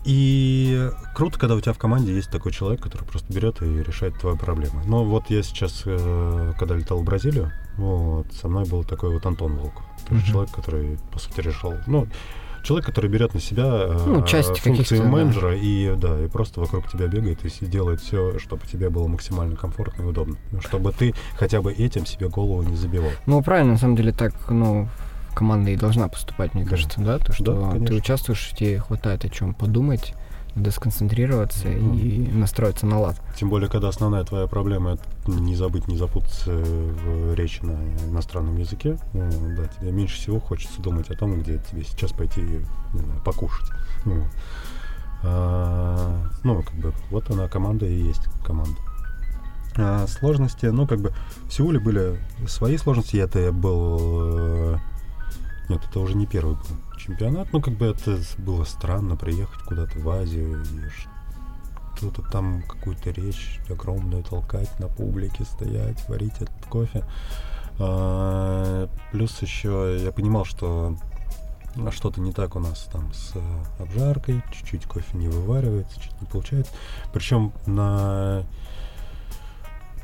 И круто, когда у тебя в команде есть такой человек, который просто берет и решает твои проблемы. Но вот я сейчас, э, когда летал в Бразилию, вот, со мной был такой вот Антон Волков. Тоже
Мгм.
человек, который, по сути, решал... Ну, человек, который берет на себя э,
Ну, часть
функции
каких-то, да.
менеджера и, да, и просто вокруг тебя бегает и делает все, чтобы тебе было максимально комфортно и удобно. Чтобы ты хотя бы этим себе голову не забивал.
Ну, правильно, на самом деле, так, ну, команда и должна поступать, мне
Да.
кажется, да? То, что
Да,
ты участвуешь, тебе хватает о чем подумать, надо сконцентрироваться
Мгм.
и настроиться на лад.
Тем более, когда основная твоя проблема это не забыть, не запутаться в речи на иностранном языке, ну, да, тебе меньше всего хочется думать о том, где тебе сейчас пойти не знаю, покушать. Ну, а, ну, как бы, вот она команда и есть команда. А, сложности, ну, как бы в Сеуле были свои сложности. Это я был... Нет, это уже не первый был чемпионат. Ну, как бы это было странно приехать куда-то в Азию и что-то там, какую-то речь огромную толкать на публике, стоять, варить этот кофе. А, Плюс еще я понимал, что что-то не так у нас там с обжаркой, чуть-чуть кофе не вываривается, чуть не получается. Причем на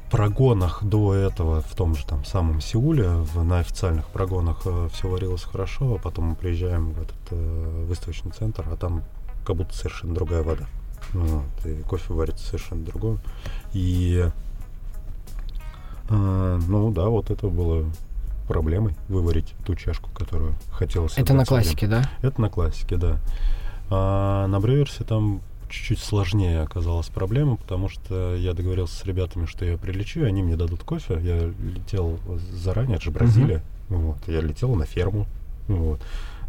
прогонах до этого в том же там самом Сеуле, в, на официальных прогонах все варилось хорошо, а потом мы приезжаем в этот э, выставочный центр, а там как будто совершенно другая вода. Вот, и кофе варится совершенно другое. И э, ну да, вот это было проблемой выварить ту чашку, которую хотелось.
Это на классике, да?
Это на классике, да. А на Брюерсе там чуть-чуть сложнее оказалась проблема, потому что я договорился с ребятами, что я прилечу, и они мне дадут кофе. Я летел заранее, это же Бразилия. Вот. Я летел на ферму вот,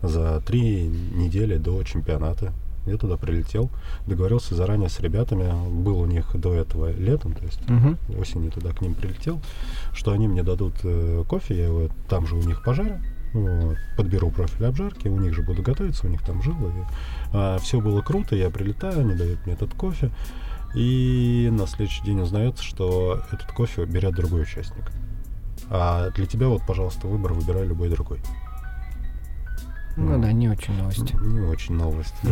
за три недели до чемпионата. Я туда прилетел, договорился заранее с ребятами. Был у них до этого летом, то есть
Мгм.
осенью туда к ним прилетел, что они мне дадут э, кофе, я его там же у них пожарю, вот, подберу профиль обжарки, у них же буду готовиться, у них там жил. все было круто, я прилетаю, они дают мне этот кофе, и на следующий день узнается, что этот кофе берет другой участник. А для тебя вот, пожалуйста, выбор, выбирай любой другой.
Ну да, не очень новости.
Не, очень новость, да.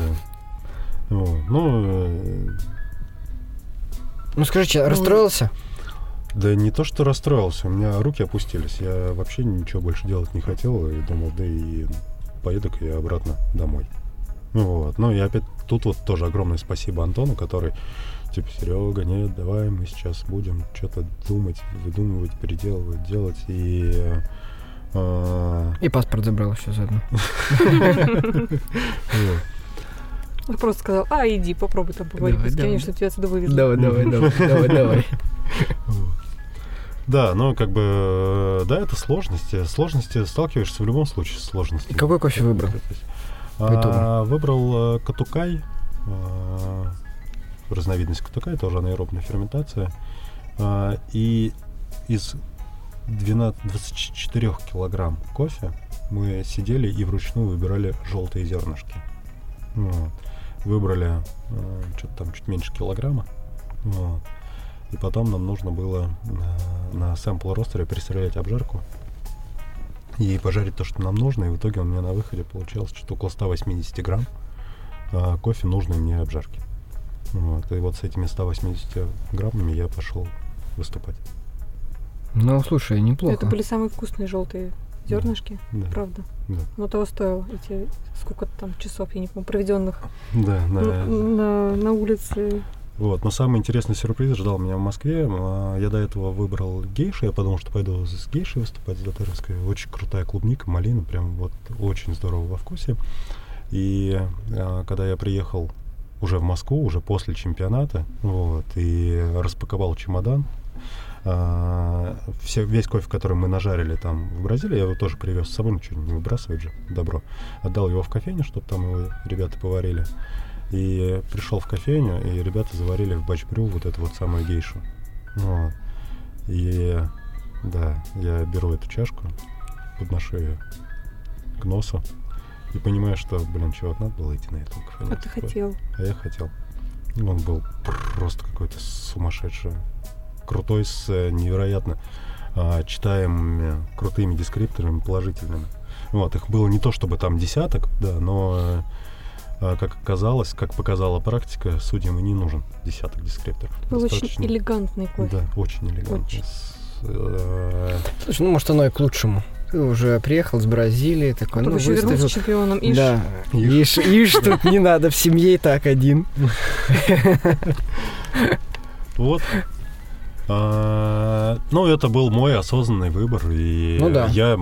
Вот, Ну, э,
Ну скажите, расстроился?
Да не то, что расстроился, у меня руки опустились. Я вообще ничего больше делать не хотел и думал, да и поеду-ка я обратно домой. Ну вот. Ну и опять тут вот тоже огромное спасибо Антону, который типа, Серега, нет, давай мы сейчас будем что-то думать, выдумывать, переделывать, делать. И э,
И паспорт забрал еще заодно. *laughs*
Он просто сказал, а, иди, попробуй там поговорить что тебя отсюда вывезли.
Давай, давай, давай, давай, давай. *laughs*
Да, но как бы, э, да, это сложности. Сложности сталкиваешься в любом случае с сложностями.
Какой кофе выбрал?
А, выбрал э, катукай, э, разновидность катукай, тоже анаэробная ферментация. А, и из 12, 24 килограмм кофе мы сидели и вручную выбирали желтые зернышки. Вот. Выбрали что-то там чуть меньше килограмма. Вот. И потом нам нужно было э, на сэмпл ростере перестрелять обжарку и пожарить то, что нам нужно. И в итоге у меня на выходе получалось что-то около 180 грамм а, кофе нужной мне обжарки. Вот. И вот с этими 180 граммами я пошел выступать.
Ну, слушай, неплохо.
Это были самые вкусные желтые зернышки,
Да,
правда.
да.
Но того стоило. Эти сколько там часов, я не помню, проведенных
Да, на,
на, на улице.
Вот, но самый интересный сюрприз ждал меня в Москве. А, Я до этого выбрал гейшу, я подумал, что пойду с гейшей выступать, с Дотаровской. Очень крутая клубника, малина, прям вот очень здорово во вкусе. И а, когда я приехал уже в Москву, уже после чемпионата, вот, и распаковал чемодан, а, все, весь кофе, который мы нажарили там в Бразилии, я его тоже привез с собой, что, не выбрасывать же, добро. Отдал его в кофейню, чтобы там его ребята поварили. И пришел в кофейню, и ребята заварили в бачбрю вот эту вот самую гейшу. Вот. И да, я беру эту чашку, подношу ее к носу и понимаю, что, блин, чувак, надо было идти на эту кофейню.
А ты хотел.
А я хотел. Он был просто какой-то сумасшедший. Крутой, с э, невероятно а, читаемыми, крутыми дескрипторами, положительными. Вот, их было не то чтобы там десяток, да, но э, как оказалось, как показала практика, судьям и не нужен десяток дескрипторов.
Был
Достаточно-
очень элегантный кофе.
Да, очень элегантно.
Очень.
С, э,
Слушай, ну, может, оно и к лучшему. Ты уже приехал с Бразилии, такой,
Потом
ну,
еще вернулся
выставил.
чемпионом. Ишь.
Да,
Ишь.
ишь, ишь, тут не надо, в семье и так один.
Вот. А, ну, это был мой осознанный выбор, и
Ну да.
я,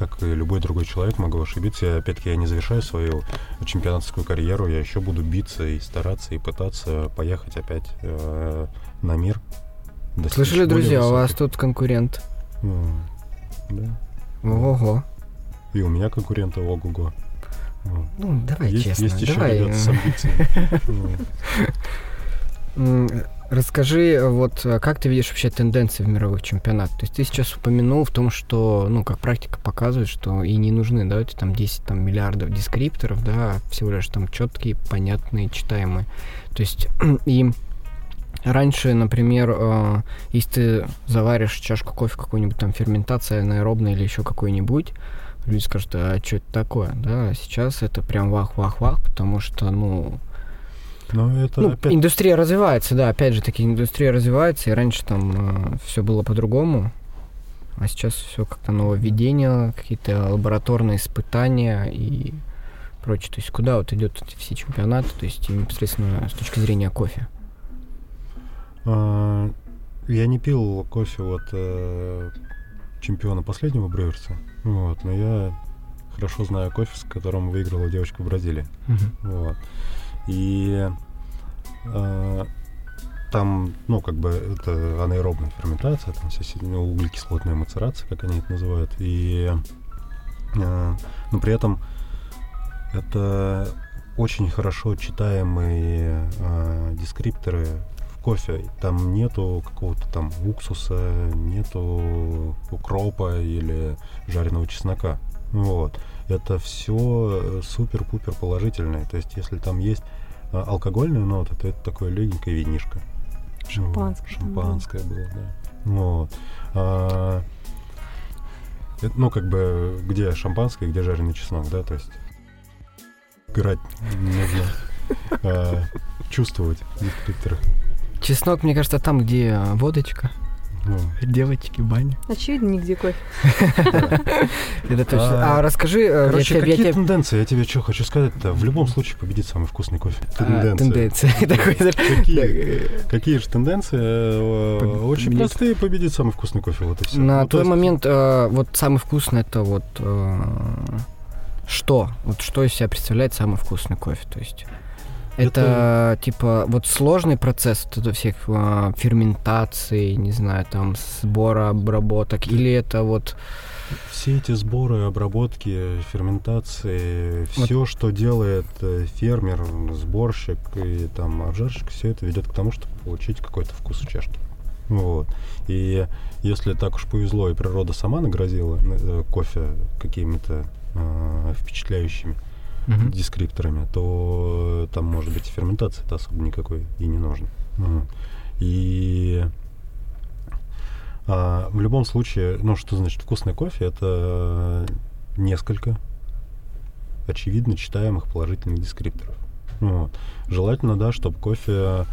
как и любой другой человек, могу ошибиться. Опять-таки, я не завершаю свою чемпионатскую карьеру, я еще буду биться и стараться, и пытаться поехать опять э, на мир.
Слышали, друзья, у вас тут конкурент.
М, Да.
Ого.
И у меня конкуренты ого-го.
Ну, давай
есть,
честно,
есть еще
давай.
ребята с амбициями. *laughs*
Расскажи, вот э, как ты видишь вообще тенденции в мировых чемпионатах? То есть ты сейчас упомянул в том, что, ну, как практика показывает, что и не нужны, да, эти там 10 там, миллиардов дескрипторов, да, а всего лишь там четкие, понятные, читаемые. То есть *clears throat* и раньше, например, э, если ты заваришь чашку кофе какой-нибудь там ферментация анаэробная или еще какой-нибудь, люди скажут, а что это такое, да, а сейчас это прям вах-вах-вах, потому что, ну,
Но это
ну,
опять...
индустрия развивается, да, опять же таки, индустрия развивается, и раньше там все было по-другому, а сейчас все как-то нововведение, какие-то лабораторные испытания и прочее. То есть куда вот идет эти все чемпионаты, то есть непосредственно с точки зрения кофе?
А, Я не пил кофе от э, чемпиона последнего Брюерса, вот, но я хорошо знаю кофе, с которым выиграла девочка в Бразилии. Вот. И э, там, ну, как бы, это анаэробная ферментация, там ну, углекислотная мацерация, как они это называют. И, э, но при этом это очень хорошо читаемые э, дескрипторы в кофе. Там нету какого-то там уксуса, нету укропа или жареного чеснока. Вот. Это все супер-пупер положительное. То есть, если там есть а, алкогольные ноты, то это такое легенькое винишко.
Шампанское было.
Шампанское было, да. Вот. А, это, ну, как бы, где шампанское, где жареный чеснок, да, то есть играть нужно, а, чувствовать дескрипторы.
Чеснок, мне кажется, там, где водочка,
Ну,
девочки, баня.
Очевидно, нигде кофе. *laughs*
Это точно.
А,
А, расскажи, э,
Короче, какие тенденции? Я тебе что хочу сказать-то? В любом случае победит самый вкусный кофе.
А, тенденции. *laughs*
Какие, же тенденции? Э. Очень простые. Победит самый вкусный кофе. Вот и все.
На
Ну, то
твой
есть-
момент, э, вот самый вкусный это вот что? Вот что из себя представляет самый вкусный кофе? То есть это, типа вот сложный процесс вот это всех э, ферментаций, не знаю, там сбора, обработок, или это вот
Все эти сборы, обработки, ферментации,
Вот.
все, что делает э, фермер, сборщик и там обжарщик, все это ведет к тому, чтобы получить какой-то вкус в чашке. Вот. И если так уж повезло, и природа сама нагрозила э, кофе какими-то э, впечатляющими
мгм.
дескрипторами, то там, может быть, и ферментации-то особо никакой и не нужно. Вот. И а, в любом случае, ну, что значит вкусный кофе? Это несколько очевидно читаемых положительных дескрипторов. Вот. Желательно, да, чтобы кофе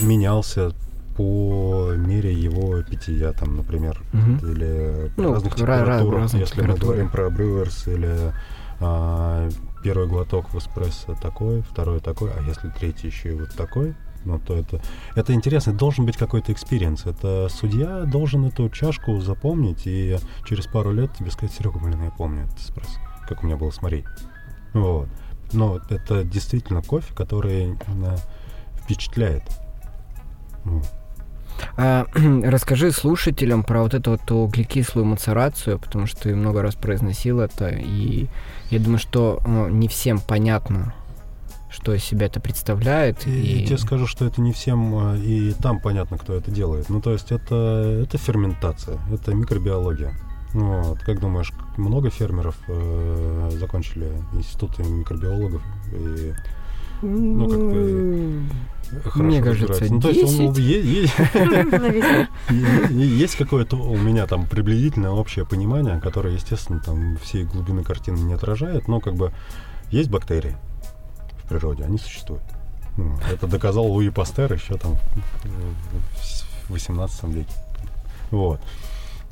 менялся по мере его питья, там, например,
Мгм.
или
Ну,
разных
ра- ра-
температурах,
разные
если мы говорим про brewers или а, первый глоток в эспрессо такой, второй такой, а если третий еще и вот такой, ну, то это, это интересно, должен быть какой-то experience. Это судья должен эту чашку запомнить и через пару лет тебе сказать, Серега, блин, я помню этот эспрессо, как у меня было с Марией. Вот. Но это действительно кофе, который э, впечатляет. Вот.
А, *clears throat* расскажи слушателям про вот эту вот углекислую мацерацию, потому что ты много раз произносил это, и я думаю, что э, не всем понятно, что из себя это представляет.
И,
И,
я тебе скажу, что это не всем э, и там понятно, кто это делает. Ну, то есть это, это ферментация, это микробиология. Вот. Как думаешь, много фермеров э, закончили институты микробиологов и Ну, как бы, хорошо
Мне кажется?
Ну, то есть он-
10.
е- е-
На весь мир.
е- е- есть какое-то у меня там приблизительное общее понимание, которое, естественно, там всей глубины картины не отражает, но как бы есть бактерии в природе, они существуют. Ну, это доказал Луи Пастер еще там в 18 веке. Вот.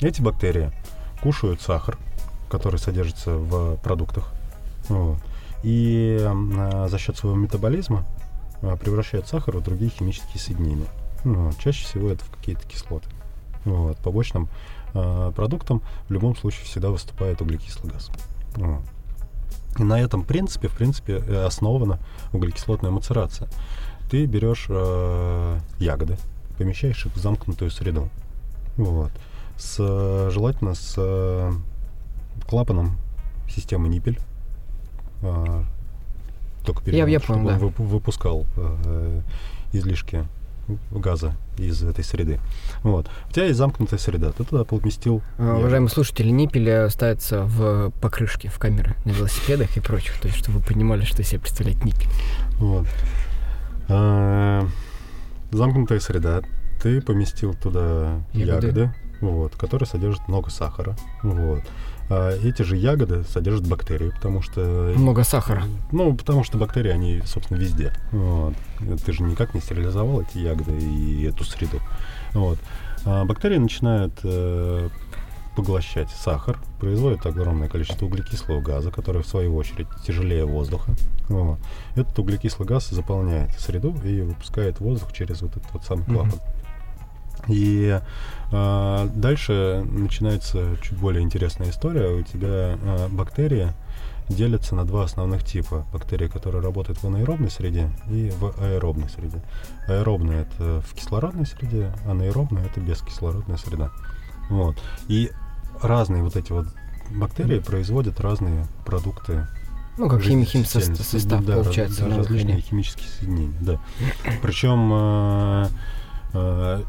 Эти бактерии кушают сахар, который содержится в продуктах, вот, и а, за счет своего метаболизма а, превращают сахар в другие химические соединения. Ну, вот, чаще всего это в какие-то кислоты. Вот, побочным а, продуктом в любом случае всегда выступает углекислый газ. Вот. И на этом принципе, в принципе, э, основана углекислотная мацерация. Ты берешь э, ягоды, помещаешь их в замкнутую среду. Вот. С, э, желательно с э, клапаном системы Ниппель. А, только
Я- я
чтобы
понял,
он
да.
вып- выпускал э, излишки газа из этой среды. Вот. У тебя есть замкнутая среда, ты туда поместил...
А, уважаемые слушатели, ниппели ставятся в покрышке, в камеры на велосипедах и прочих, то есть чтобы вы понимали, что себе представляет ниппель.
Вот. А, замкнутая среда. Ты поместил туда ягоды, ягоды вот, которые содержат много сахара. Вот. А эти же ягоды содержат бактерии, потому что...
Много сахара.
Ну, потому что бактерии, они, собственно, везде. Вот. Ты же никак не стерилизовал эти ягоды и эту среду. Вот. А бактерии начинают э, поглощать сахар, производят огромное количество углекислого газа, который, в свою очередь, тяжелее воздуха. Вот. Этот углекислый газ заполняет среду и выпускает воздух через вот этот вот самый клапан. Mm-hmm. И э, дальше начинается чуть более интересная история. У тебя э, бактерии делятся на два основных типа. Бактерии, которые работают в анаэробной среде и в аэробной среде. Аэробная — это в кислородной среде, анаэробная — это бескислородная среда. Вот. И разные вот эти вот бактерии производят разные продукты
ну, как хим, хим состав да, получается.
Да, различные химические соединения, да. Причем э, э,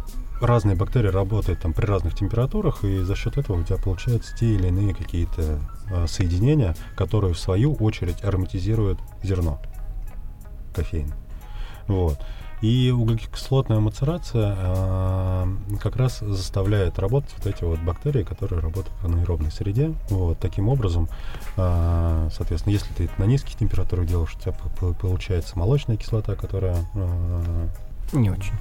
разные бактерии работают там при разных температурах, и за счет этого у тебя получаются те или иные какие-то э, соединения, которые в свою очередь ароматизируют зерно, кофеин. Вот. И углекислотная мацерация э, как раз заставляет работать вот эти вот бактерии, которые работают в анаэробной среде. Вот таким образом, э, соответственно, если ты на низких температурах делаешь, у тебя получается молочная кислота, которая э,
не очень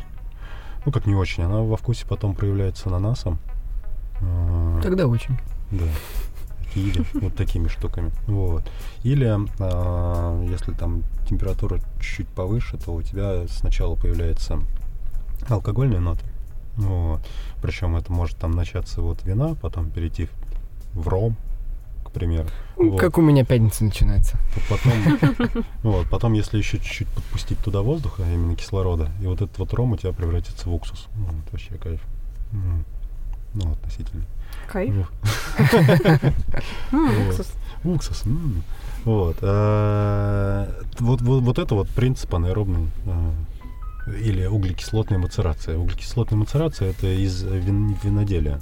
ну, как не очень, она во вкусе потом проявляется ананасом.
А, Тогда очень.
Да. Или *laughs* вот такими штуками. Вот. Или а, если там температура чуть-чуть повыше, то у тебя сначала появляется алкогольная нота. Вот. Причем это может там начаться вот вина, потом перейти в ром, примеру.
Вот. Как у меня пятница начинается.
Потом, *laughs* вот, потом, если еще чуть-чуть подпустить туда воздуха, а именно кислорода, и вот этот вот ром у тебя превратится в уксус. Ну, вот, вообще кайф. Ну, относительно.
Кайф? *laughs*
Уксус. Уксус. Вот. А, вот, вот, вот это вот принцип анаэробный а, или углекислотная мацерация. Углекислотная мацерация это из вин, виноделия.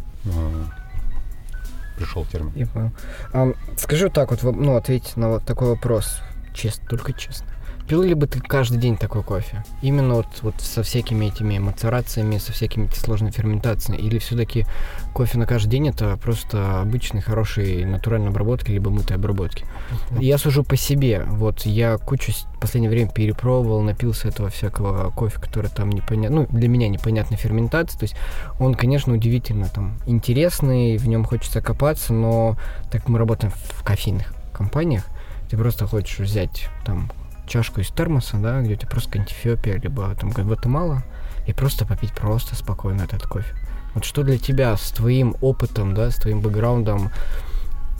Пришел термин.
Я понял. А, скажи вот так вот, ну, ответь на вот такой вопрос. Честно, только честно. Пил ли бы ты каждый день такой кофе? Именно вот, вот со всякими этими мацерациями, со всякими сложными ферментациями? Или все-таки кофе на каждый день это просто обычный, хороший натуральной обработки, либо мытой обработки? Uh-huh. Я сужу по себе. Вот я кучу в последнее время перепробовал, напился этого всякого кофе, который там непонятно, ну, для меня непонятной ферментации. То есть он, конечно, удивительно там интересный, в нем хочется копаться, но так мы работаем в кофейных компаниях, ты просто хочешь взять там чашку из термоса, да, где у тебя просто Эфиопия, либо там Гватемала, и просто попить просто спокойно этот кофе. Вот что для тебя с твоим опытом, да, с твоим бэкграундом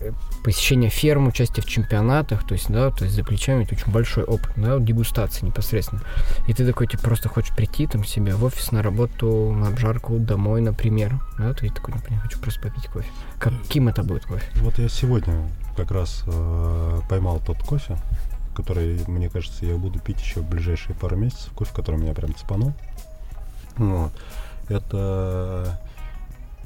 э, посещения ферм, участие в чемпионатах, то есть, да, то есть за плечами очень большой опыт, да, дегустации непосредственно. И ты такой, типа, просто хочешь прийти там себе в офис, на работу, на обжарку, домой, например, да, ты такой, например, хочу просто попить кофе. Каким это будет кофе?
Вот я сегодня как раз э, поймал тот кофе, который, мне кажется, я буду пить еще в ближайшие пару месяцев. Кофе, который меня прям цепанул. Вот. Это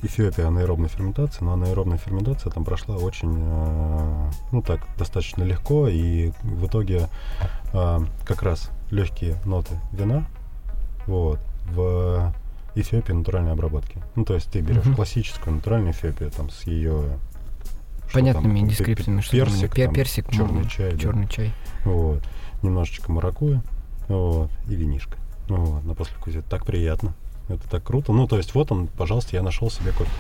Эфиопия анаэробной ферментации, но анаэробная ферментация там прошла очень, э, ну так, достаточно легко, и в итоге э, как раз легкие ноты вина, вот, в Эфиопии натуральной обработки. Ну, то есть ты берешь mm-hmm. классическую натуральную Эфиопию, там, с ее
понятными индескриптами, что
персик,
там, персик,
черный чай,
черный да. чай,
вот, немножечко маракуя, вот, и винишко, вот, на послевкусие. Так приятно. Это так круто. Ну, то есть, вот он, пожалуйста, я нашел себе кофе.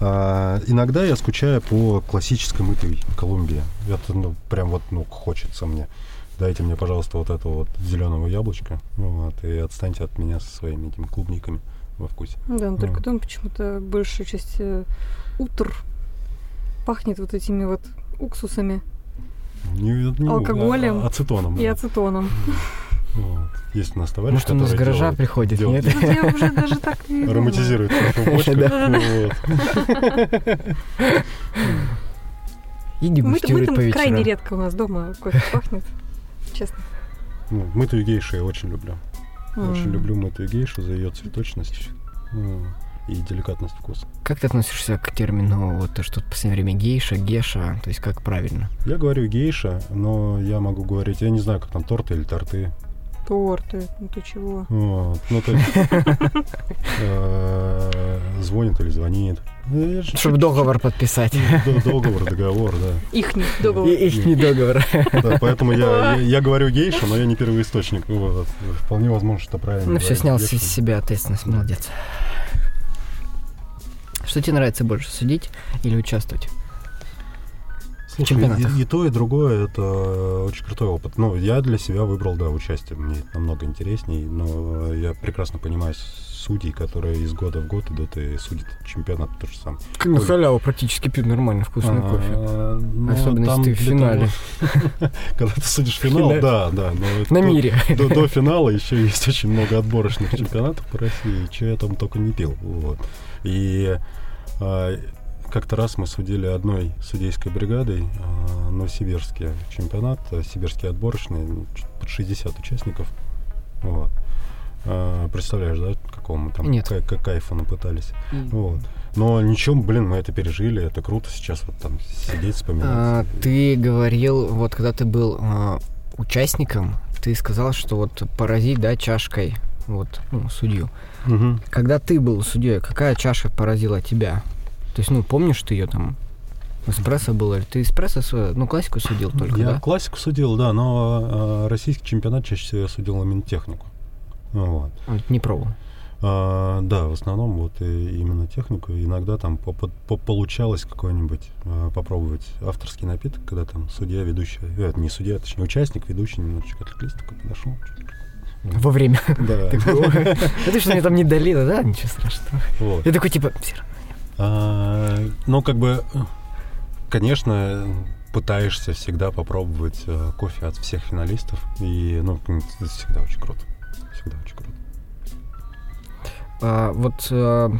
А, иногда я скучаю по классической мытой Колумбии. Это, ну, прям вот, ну, хочется мне. Дайте мне, пожалуйста, вот этого вот зеленого яблочка. Вот, и отстаньте от меня со своими этими клубниками во вкусе.
Да, но только там почему-то большая часть э, утр пахнет вот этими вот уксусами,
не, не,
алкоголем
а, ацетоном.
И да. ацетоном. *laughs*
Вот. Есть у нас товарищ,
Может, он из гаража приходит,
делает, нет? Я уже даже так не
Ароматизирует *laughs* бочку.
И дегустирует по вечерам.
крайне редко у нас дома кофе *laughs* пахнет, честно.
Ну, мытую гейшу я очень люблю. Очень люблю мытую гейшу за ее цветочность ну, и деликатность вкуса.
Как ты относишься к термину, вот то, что в последнее время гейша, геша, то есть как правильно?
Я говорю гейша, но я могу говорить, я не знаю, как там торты или торты.
Торты, ну ты чего?
Вот. Ну, то есть, *laughs* э, звонит или звонит.
Чтобы договор подписать.
Договор, договор, да.
Их не договор.
Их не договор.
Поэтому я, говорю гейша, но я не первоисточник. Вот. Вполне возможно, что правильно.
Ну все, снял с себя ответственность, молодец. Что тебе нравится больше, судить или участвовать?
Слушай,
чемпионатах.
И, и то, и другое это очень крутой опыт. Ну, я для себя выбрал, да, участие. Мне это намного интересней, но я прекрасно понимаю судей, которые из года в год идут и судят чемпионат то же самое.
На халяву практически пьют нормально вкусный кофе.
А, ну,
Особенно, если ты в финале. *laughs*
Когда ты судишь финал,
финале.
да, да.
На мире.
До, финала еще есть очень много отборочных чемпионатов по России, что я там только не пил. И а, как-то раз мы судили одной судейской бригадой а, Новосибирский чемпионат, а, сибирский отборочный, ну, под 60 участников. Вот. А, представляешь, да, какого мы там
Нет.
кай- кай- кайфа напытались. Вот. Но ничего, блин, мы это пережили, это круто сейчас вот там сидеть, вспоминать.
А, Ты говорил, вот когда ты был а, участником, ты сказал, что вот поразить, да, чашкой, вот, ну, судью.
Мгм.
Когда ты был судьей, какая чашка поразила тебя? То есть, ну, помнишь ты ее там? Эспрессо было? Ты эспрессо, свою- ну, классику судил только,
я
да?
классику судил, да, но а, российский чемпионат чаще всего я судил именно технику. Вот.
Вот, Не пробовал.
А, да, в основном вот и именно технику. Иногда там по- по- по- получалось какой-нибудь а, попробовать авторский напиток, когда там судья, ведущий, э, не судья, точнее участник, ведущий немножечко отвлеклись, такой подошел.
Во время.
Да. *laughs*
Это что *laughs* мне там не долило, да? Ничего страшного. Я такой, типа, «Всё равно».
А, ну, как бы, конечно, пытаешься всегда попробовать э, кофе от всех финалистов. И, ну, это всегда очень круто. Всегда очень круто.
А, вот э,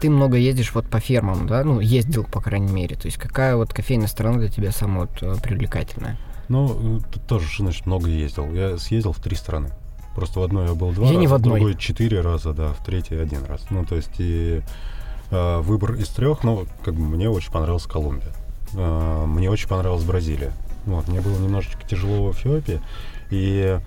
ты много ездишь вот по фермам, да? Ну, ездил, по крайней мере. То есть какая вот кофейная страна для тебя самая вот, э, привлекательная?
Ну, тут тоже, значит, много ездил. Я съездил в три страны. Просто в одной я был два
Я
раза,
не в
в
одной.
другой четыре раза, да, в третьей один раз. Ну, то есть и выбор из трех, ну, как бы мне очень понравилась Колумбия. Э, мне очень понравилась Бразилия. Вот, мне было немножечко тяжело в Эфиопии. И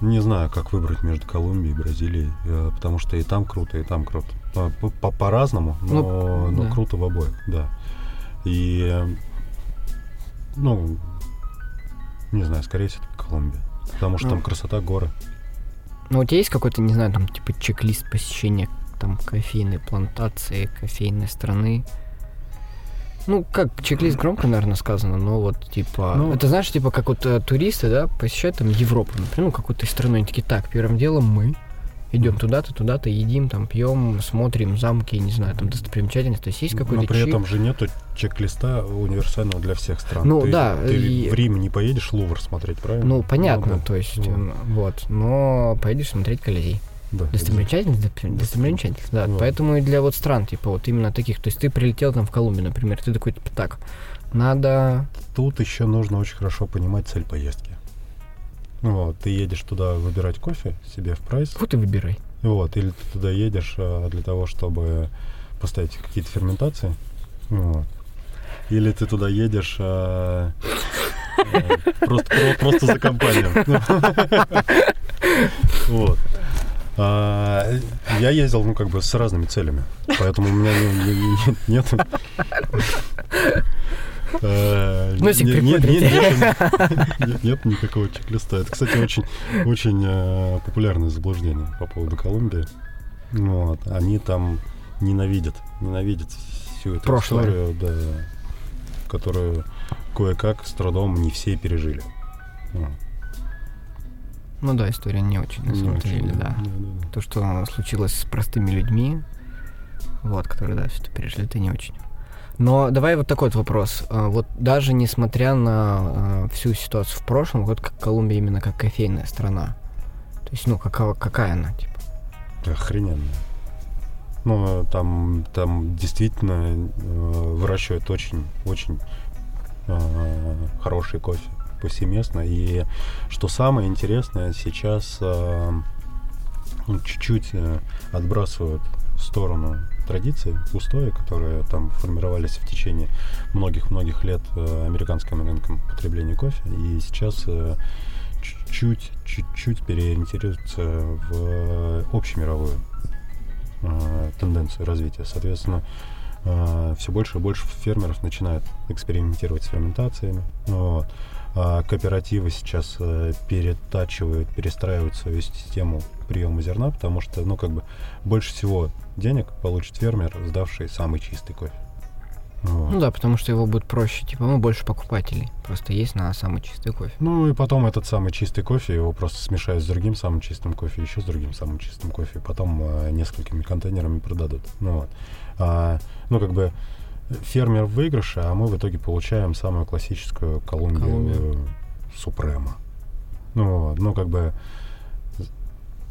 не знаю, как выбрать между Колумбией и Бразилией, э, потому что и там круто, и там круто. По- по- по- По-разному, но,
Ну,
но
да.
круто в обоих, да. И, э, ну, не знаю, скорее всего, Колумбия. Потому что
Ну.
там красота, горы.
Ну, у тебя есть какой-то, не знаю, там, типа, чек-лист посещения там кофейной плантации, кофейной страны? Ну, как, чек-лист громко, наверное, сказано, но вот, типа,
Ну.
это знаешь, типа, как вот э, туристы, да, посещают там Европу, например, ну, какую-то страну, они такие, так, первым делом мы идем туда-то, туда-то, едим, там, пьем, смотрим замки, не знаю, там, достопримечательности, то есть есть какой-то
Но при
чек?
этом же нету чек-листа универсального для всех стран.
Ну,
Ты-
да,
Ты
и-
в Рим не поедешь Лувр смотреть, правильно?
Ну, понятно,
да.
то есть,
Вот.
м, вот, но поедешь смотреть Колизей.
Да,
Достопримечательность, достопри- достопримечательность, да.
Вот.
Поэтому и для вот стран, типа, вот именно таких. То есть ты прилетел там в Колумбию, например, ты такой, типа, так, надо...
Тут еще нужно очень хорошо понимать цель поездки. Вот, ты едешь туда выбирать кофе себе в прайс,
Вот и выбирай.
вот, или ты туда едешь а, для того, чтобы поставить какие-то ферментации, вот. Или ты туда едешь а, э, просто, про- просто за компанию. *laughs* Вот. А, Я ездил, ну, как бы с разными целями, поэтому у меня не- не- не- нет... э,
Носик
нет- Нет нет никакого чек-листа. Это, кстати, очень, очень э, популярное заблуждение по поводу Колумбии. Вот. Они там ненавидят, ненавидят всю эту
Прошлое.
историю, да, которую кое-как с трудом не все пережили. Вот.
Ну да, история не очень, на самом
очень,
деле, да.
да.
То, что случилось с простыми людьми, вот, которые, да, все это пережили, это не очень. Но давай вот такой вот вопрос. А, Вот даже несмотря на а, всю ситуацию в прошлом, вот как Колумбия именно как кофейная страна. То есть, ну, какова, какая она, типа?
Да, охрененно. Ну, там, там действительно э, выращивают очень, очень э, хороший кофе. Повсеместно. И что самое интересное, сейчас э, чуть-чуть э, отбрасывают в сторону традиции, устои, которые там формировались в течение многих-многих лет э, американским рынком потребления кофе. И сейчас чуть-чуть, чуть-чуть переориентируются в общемировую э, тенденцию развития. Соответственно, э, все больше и больше фермеров начинают экспериментировать с ферментациями. Вот. А кооперативы сейчас э, перетачивают, перестраивают свою систему приема зерна, потому что, ну, как бы, больше всего денег получит фермер, сдавший самый чистый кофе.
Вот. Ну да, потому что его будет проще, типа, ну, больше покупателей. Просто есть на самый чистый кофе.
Ну и потом этот самый чистый кофе, его просто смешают с другим самым чистым кофе, еще с другим самым чистым кофе, и потом э, несколькими контейнерами продадут. Ну вот. А, ну как бы фермер в выигрыше, а мы в итоге получаем самую классическую Колумбию, Колумбию. Супрема. Ну, ну как бы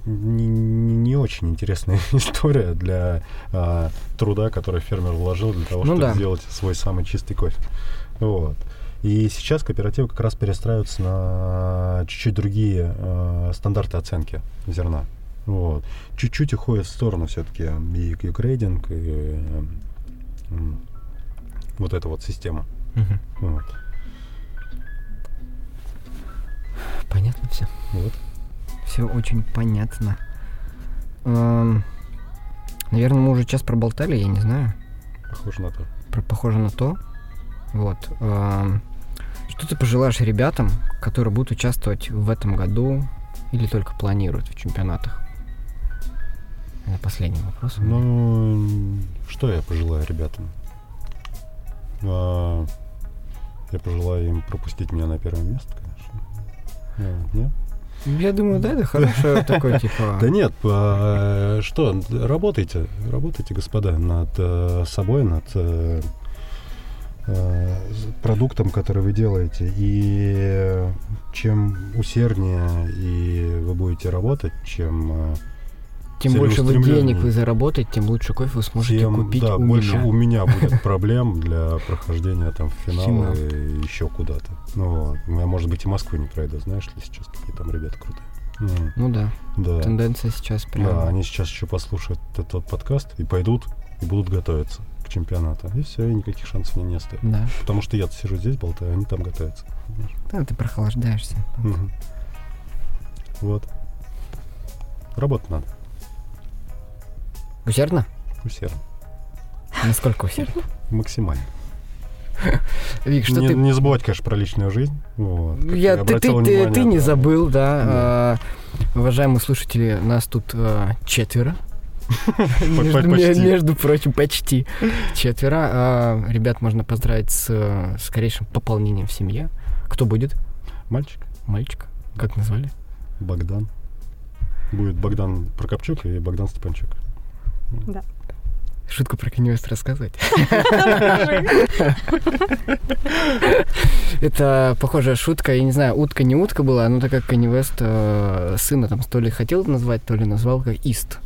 не, не очень интересная *laughs* история для а, труда, который фермер вложил для того, ну, чтобы да. сделать свой самый чистый кофе. Вот. И сейчас кооперативы как раз перестраиваются на чуть-чуть другие э, стандарты оценки зерна. Вот. Чуть-чуть уходит в сторону все-таки и кьюкрейдинг, и э, вот эта вот система. Угу. Вот.
Понятно все.
Вот
все очень понятно. Эм, наверное, мы уже час проболтали, я не знаю.
Похоже на то.
Про, похоже на то. Вот. Эм, что ты пожелаешь ребятам, которые будут участвовать в этом году или только планируют в чемпионатах? Это последний вопрос.
Ну, что я пожелаю ребятам? А, я пожелаю им пропустить меня на первое место, конечно. А, нет?
Я думаю, да, это хорошее такое, *laughs* типа...
Да нет, а, что, работайте, работайте, господа, над э, собой, над э, э, продуктом, который вы делаете. И чем усерднее и вы будете работать, чем
тем больше вы денег вы заработаете, тем лучше кофе вы сможете тем, купить
да,
у
больше
меня.
у меня *laughs* будет проблем для прохождения там в финал и еще куда-то. Ну, я, может быть, и Москву не пройду, знаешь ли, сейчас какие там ребята крутые.
Mm. Ну да. да. Тенденция сейчас прям.
Да, они сейчас еще послушают этот подкаст и пойдут и будут готовиться к чемпионату. И все, и никаких шансов мне не оставят.
Да.
Потому что я сижу здесь, болтаю, они там готовятся.
Да, ты прохлаждаешься.
Угу. Вот. Работать надо.
Усердно?
Усердно.
Насколько усердно?
Максимально.
Вик, что
не,
ты...
Не забывать, конечно, про личную жизнь. Вот,
я, ты, ты, ты, ты не забыл, да. да. А, уважаемые слушатели, нас тут а, четверо. *laughs* между, между прочим, почти четверо. А, ребят можно поздравить с скорейшим пополнением в семье. Кто будет?
Мальчик.
Мальчик. Как назвали?
Богдан. Будет Богдан Прокопчук и Богдан Степанчук.
Да.
Шутку про Kanye West рассказывать? *laughs* Это похожая шутка, я не знаю, утка не утка была, но так как Kanye West э, сына там то ли хотел назвать, то ли назвал как Ист.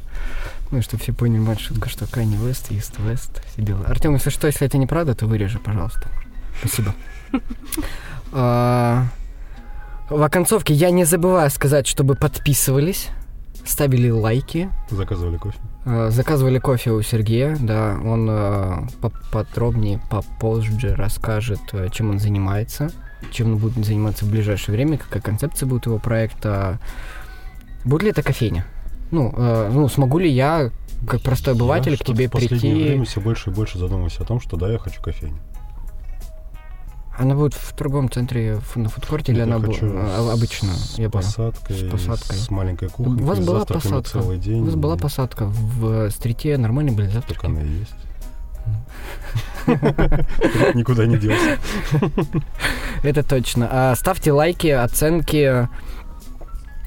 Ну, чтобы все поняли, мать шутка, что Kanye West, Ист, West, все дела. Артем, если что, если это неправда, то вырежи, пожалуйста. Спасибо. *laughs* А, в оконцовке я не забываю сказать, чтобы подписывались, ставили лайки.
Заказывали кофе.
Э, заказывали кофе у Сергея, да, он э, поподробнее, попозже расскажет, э, чем он занимается, чем он будет заниматься в ближайшее время, какая концепция будет его проекта. Будет ли это кофейня? Ну, ну смогу ли я, как простой обыватель, я к тебе
в последнее
прийти?
время все больше и больше задумываюсь о том, что да, я хочу кофейню.
Она будет в другом центре на фудкорте или она будет а, обычно?
С я посадкой,
с посадкой,
с маленькой кухней.
У вас была посадка.
Целый день.
У вас была посадка в стрите, нормально были завтраки?
Так она и есть. *laughs* Никуда не делся.
Это точно. А, ставьте лайки, оценки,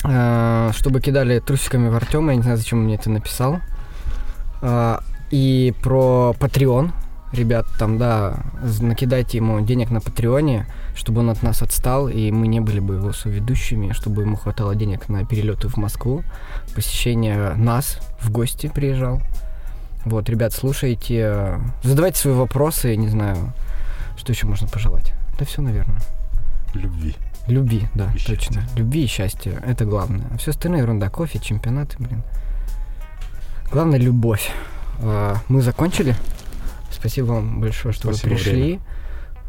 а, чтобы кидали трусиками в Артема. Я не знаю, зачем мне это написал. А, и про Patreon ребят, там, да, накидайте ему денег на Патреоне, чтобы он от нас отстал, и мы не были бы его соведущими, чтобы ему хватало денег на перелеты в Москву, посещение нас в гости приезжал. Вот, ребят, слушайте, задавайте свои вопросы, не знаю, что еще можно пожелать. Да все, наверное.
Любви.
Любви, да,
И
точно.
счастья.
Любви и счастья. Это главное. А все остальное ерунда. Кофе, чемпионаты, блин. Главное любовь. А, Мы закончили. Спасибо вам большое, что
Спасибо,
вы пришли.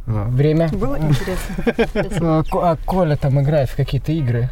А, Время.
Было интересно. *laughs*
А, Ко- а Коля там играет в какие-то игры.